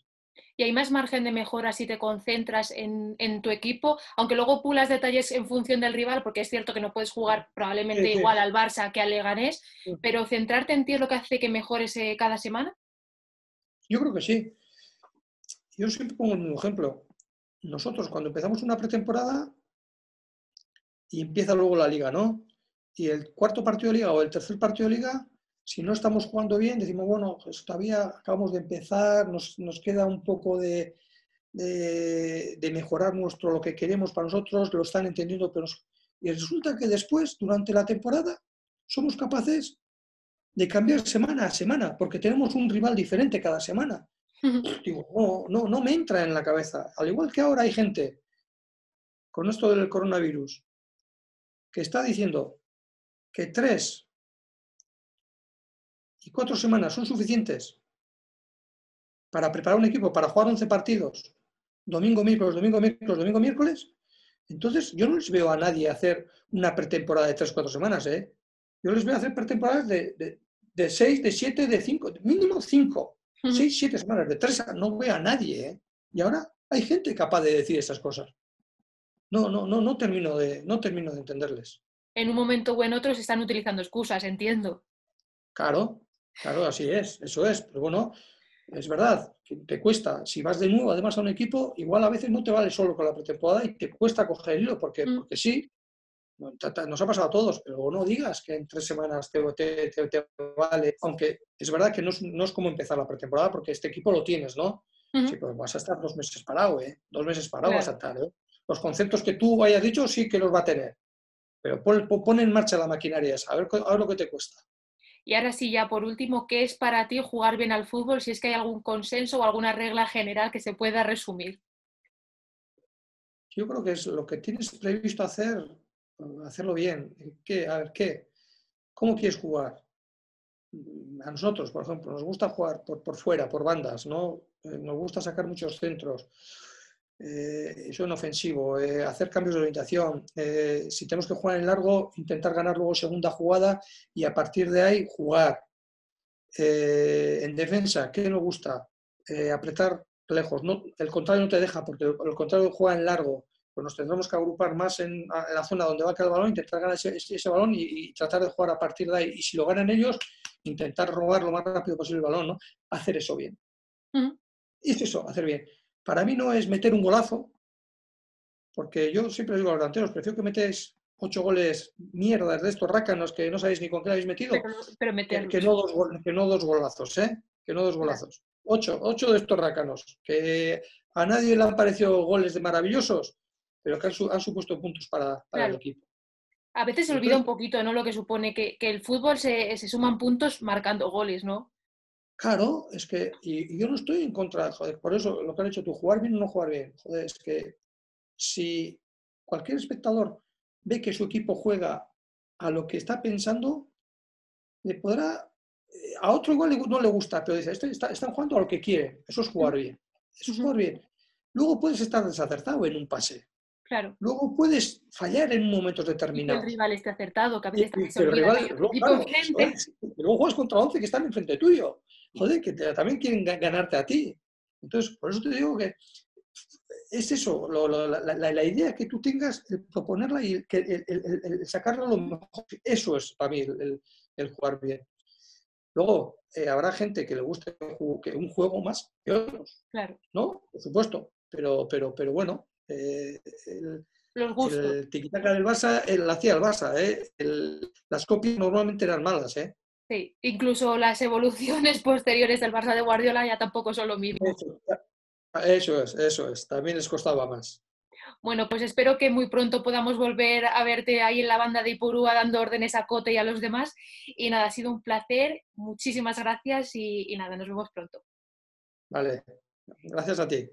Speaker 1: Y hay más margen de mejora si te concentras en, tu equipo, aunque luego pulas detalles en función del rival, porque es cierto que no puedes jugar probablemente igual al Barça que al Leganés, pero centrarte en ti es lo que hace que mejores eh, cada semana.
Speaker 2: Yo creo que sí. Yo siempre pongo mismo ejemplo. Nosotros cuando empezamos una pretemporada y empieza luego la liga, ¿no? Y el cuarto partido de liga o el tercer partido de liga, si no estamos jugando bien, decimos, bueno, pues todavía acabamos de empezar, nos, queda un poco de, de, mejorar nuestro, lo que queremos para nosotros, lo están entendiendo, pero... Y resulta que después, durante la temporada, somos capaces de cambiar semana a semana, porque tenemos un rival diferente cada semana. Digo, no, no, no me entra en la cabeza. Al igual que ahora hay gente con esto del coronavirus, que está diciendo que tres y cuatro semanas son suficientes para preparar un equipo para jugar 11 partidos, domingo, miércoles, domingo, miércoles, domingo, miércoles, entonces yo no les veo a nadie hacer una pretemporada de tres, cuatro semanas. ¿eh? Yo les veo hacer pretemporadas de, de, de seis, de siete, de cinco, mínimo cinco, seis, siete semanas, de tres, no veo a nadie. ¿eh? Y ahora hay gente capaz de decir esas cosas no, no, no, no termino de, no termino de entenderles.
Speaker 1: En un momento o en otro se están utilizando excusas, entiendo.
Speaker 2: Claro, claro, así es, eso es. Pero bueno, es verdad, que te cuesta. Si vas de nuevo además a un equipo, igual a veces no te vale solo con la pretemporada y te cuesta coger el hilo, porque, mm. porque sí, nos ha pasado a todos, pero no digas que en tres semanas te, te, vale. Aunque es verdad que no es, como empezar la pretemporada, porque este equipo lo tienes, ¿no? Sí, pues vas a estar dos meses parado, ¿eh? Dos meses parado vas a estar, ¿eh? Los conceptos que tú hayas dicho sí que los va a tener. Pero pon, en marcha la maquinaria esa, a ver, lo que te cuesta.
Speaker 1: Y ahora sí, ya por último, ¿qué es para ti jugar bien al fútbol? Si es que hay algún consenso o alguna regla general que se pueda resumir.
Speaker 2: Yo creo que es lo que tienes previsto hacer, hacerlo bien. ¿Qué? A ver, ¿qué? ¿Cómo quieres jugar? A nosotros, por ejemplo, nos gusta jugar por, por fuera, por bandas, ¿no? Eh, nos gusta sacar muchos centros eh, eso en ofensivo, eh, hacer cambios de orientación, eh, si tenemos que jugar en largo, intentar ganar luego segunda jugada y a partir de ahí jugar. en defensa, ¿qué nos gusta? apretar lejos. No, el contrario no te deja, porque el, contrario juega en largo. Pues nos tendremos que agrupar más en, la zona donde va a caer el balón, intentar ganar ese, balón y, tratar de jugar a partir de ahí. Y si lo ganan ellos, intentar robar lo más rápido posible el balón, ¿no? Hacer eso bien. Y es eso, hacer bien. Para mí no es meter un golazo, porque yo siempre digo a los delanteros, prefiero que metes ocho goles mierdas de estos rácanos que no sabéis ni con qué habéis metido,
Speaker 1: pero,
Speaker 2: que, no dos, que, no dos, golazos, ¿eh? Que no dos golazos. Ocho, ocho de estos rácanos, que a nadie le han parecido goles de maravillosos, pero que han, supuesto puntos para, el equipo.
Speaker 1: A veces se olvida un poquito, ¿no? Lo que supone que, el fútbol se, se, suman puntos marcando goles, ¿no?
Speaker 2: Claro, es que, y, yo no estoy en contra, joder, por eso lo que has dicho tú, jugar bien o no jugar bien. Joder, es que si cualquier espectador ve que su equipo juega a lo que está pensando, le podrá, eh, a otro igual no le gusta, pero dice, este están jugando a lo que quiere, eso es jugar bien, eso es jugar bien. Luego puedes estar desacertado en un pase,
Speaker 1: Claro.
Speaker 2: Luego puedes fallar en momentos determinados.
Speaker 1: Y el rival esté acertado, que a veces
Speaker 2: está el rival, luego, luego juegas contra 11 que están enfrente tuyo. Joder, que también quieren ganarte a ti. Entonces, por eso te digo que es eso, la, idea que tú tengas, el proponerla y que, el, sacarla lo mejor. Eso es para mí el, jugar bien. Luego, eh, habrá gente que le guste un juego más que otros.
Speaker 1: Claro.
Speaker 2: ¿No? Por supuesto. Pero, pero, pero bueno, eh,
Speaker 1: el, Los gustos.
Speaker 2: El tiquitaca del Barça el, hacía el Barça. ¿eh? las copias normalmente eran malas. ¿eh?
Speaker 1: Sí, incluso las evoluciones posteriores del Barça de Guardiola ya tampoco son lo mismo.
Speaker 2: Eso, es, eso es. También les costaba más.
Speaker 1: Bueno, pues espero que muy pronto podamos volver a verte ahí en la banda de Ipurúa dando órdenes a Cote y a los demás. Y nada, ha sido un placer. Muchísimas gracias y nada, nos vemos pronto.
Speaker 2: Vale, gracias a ti.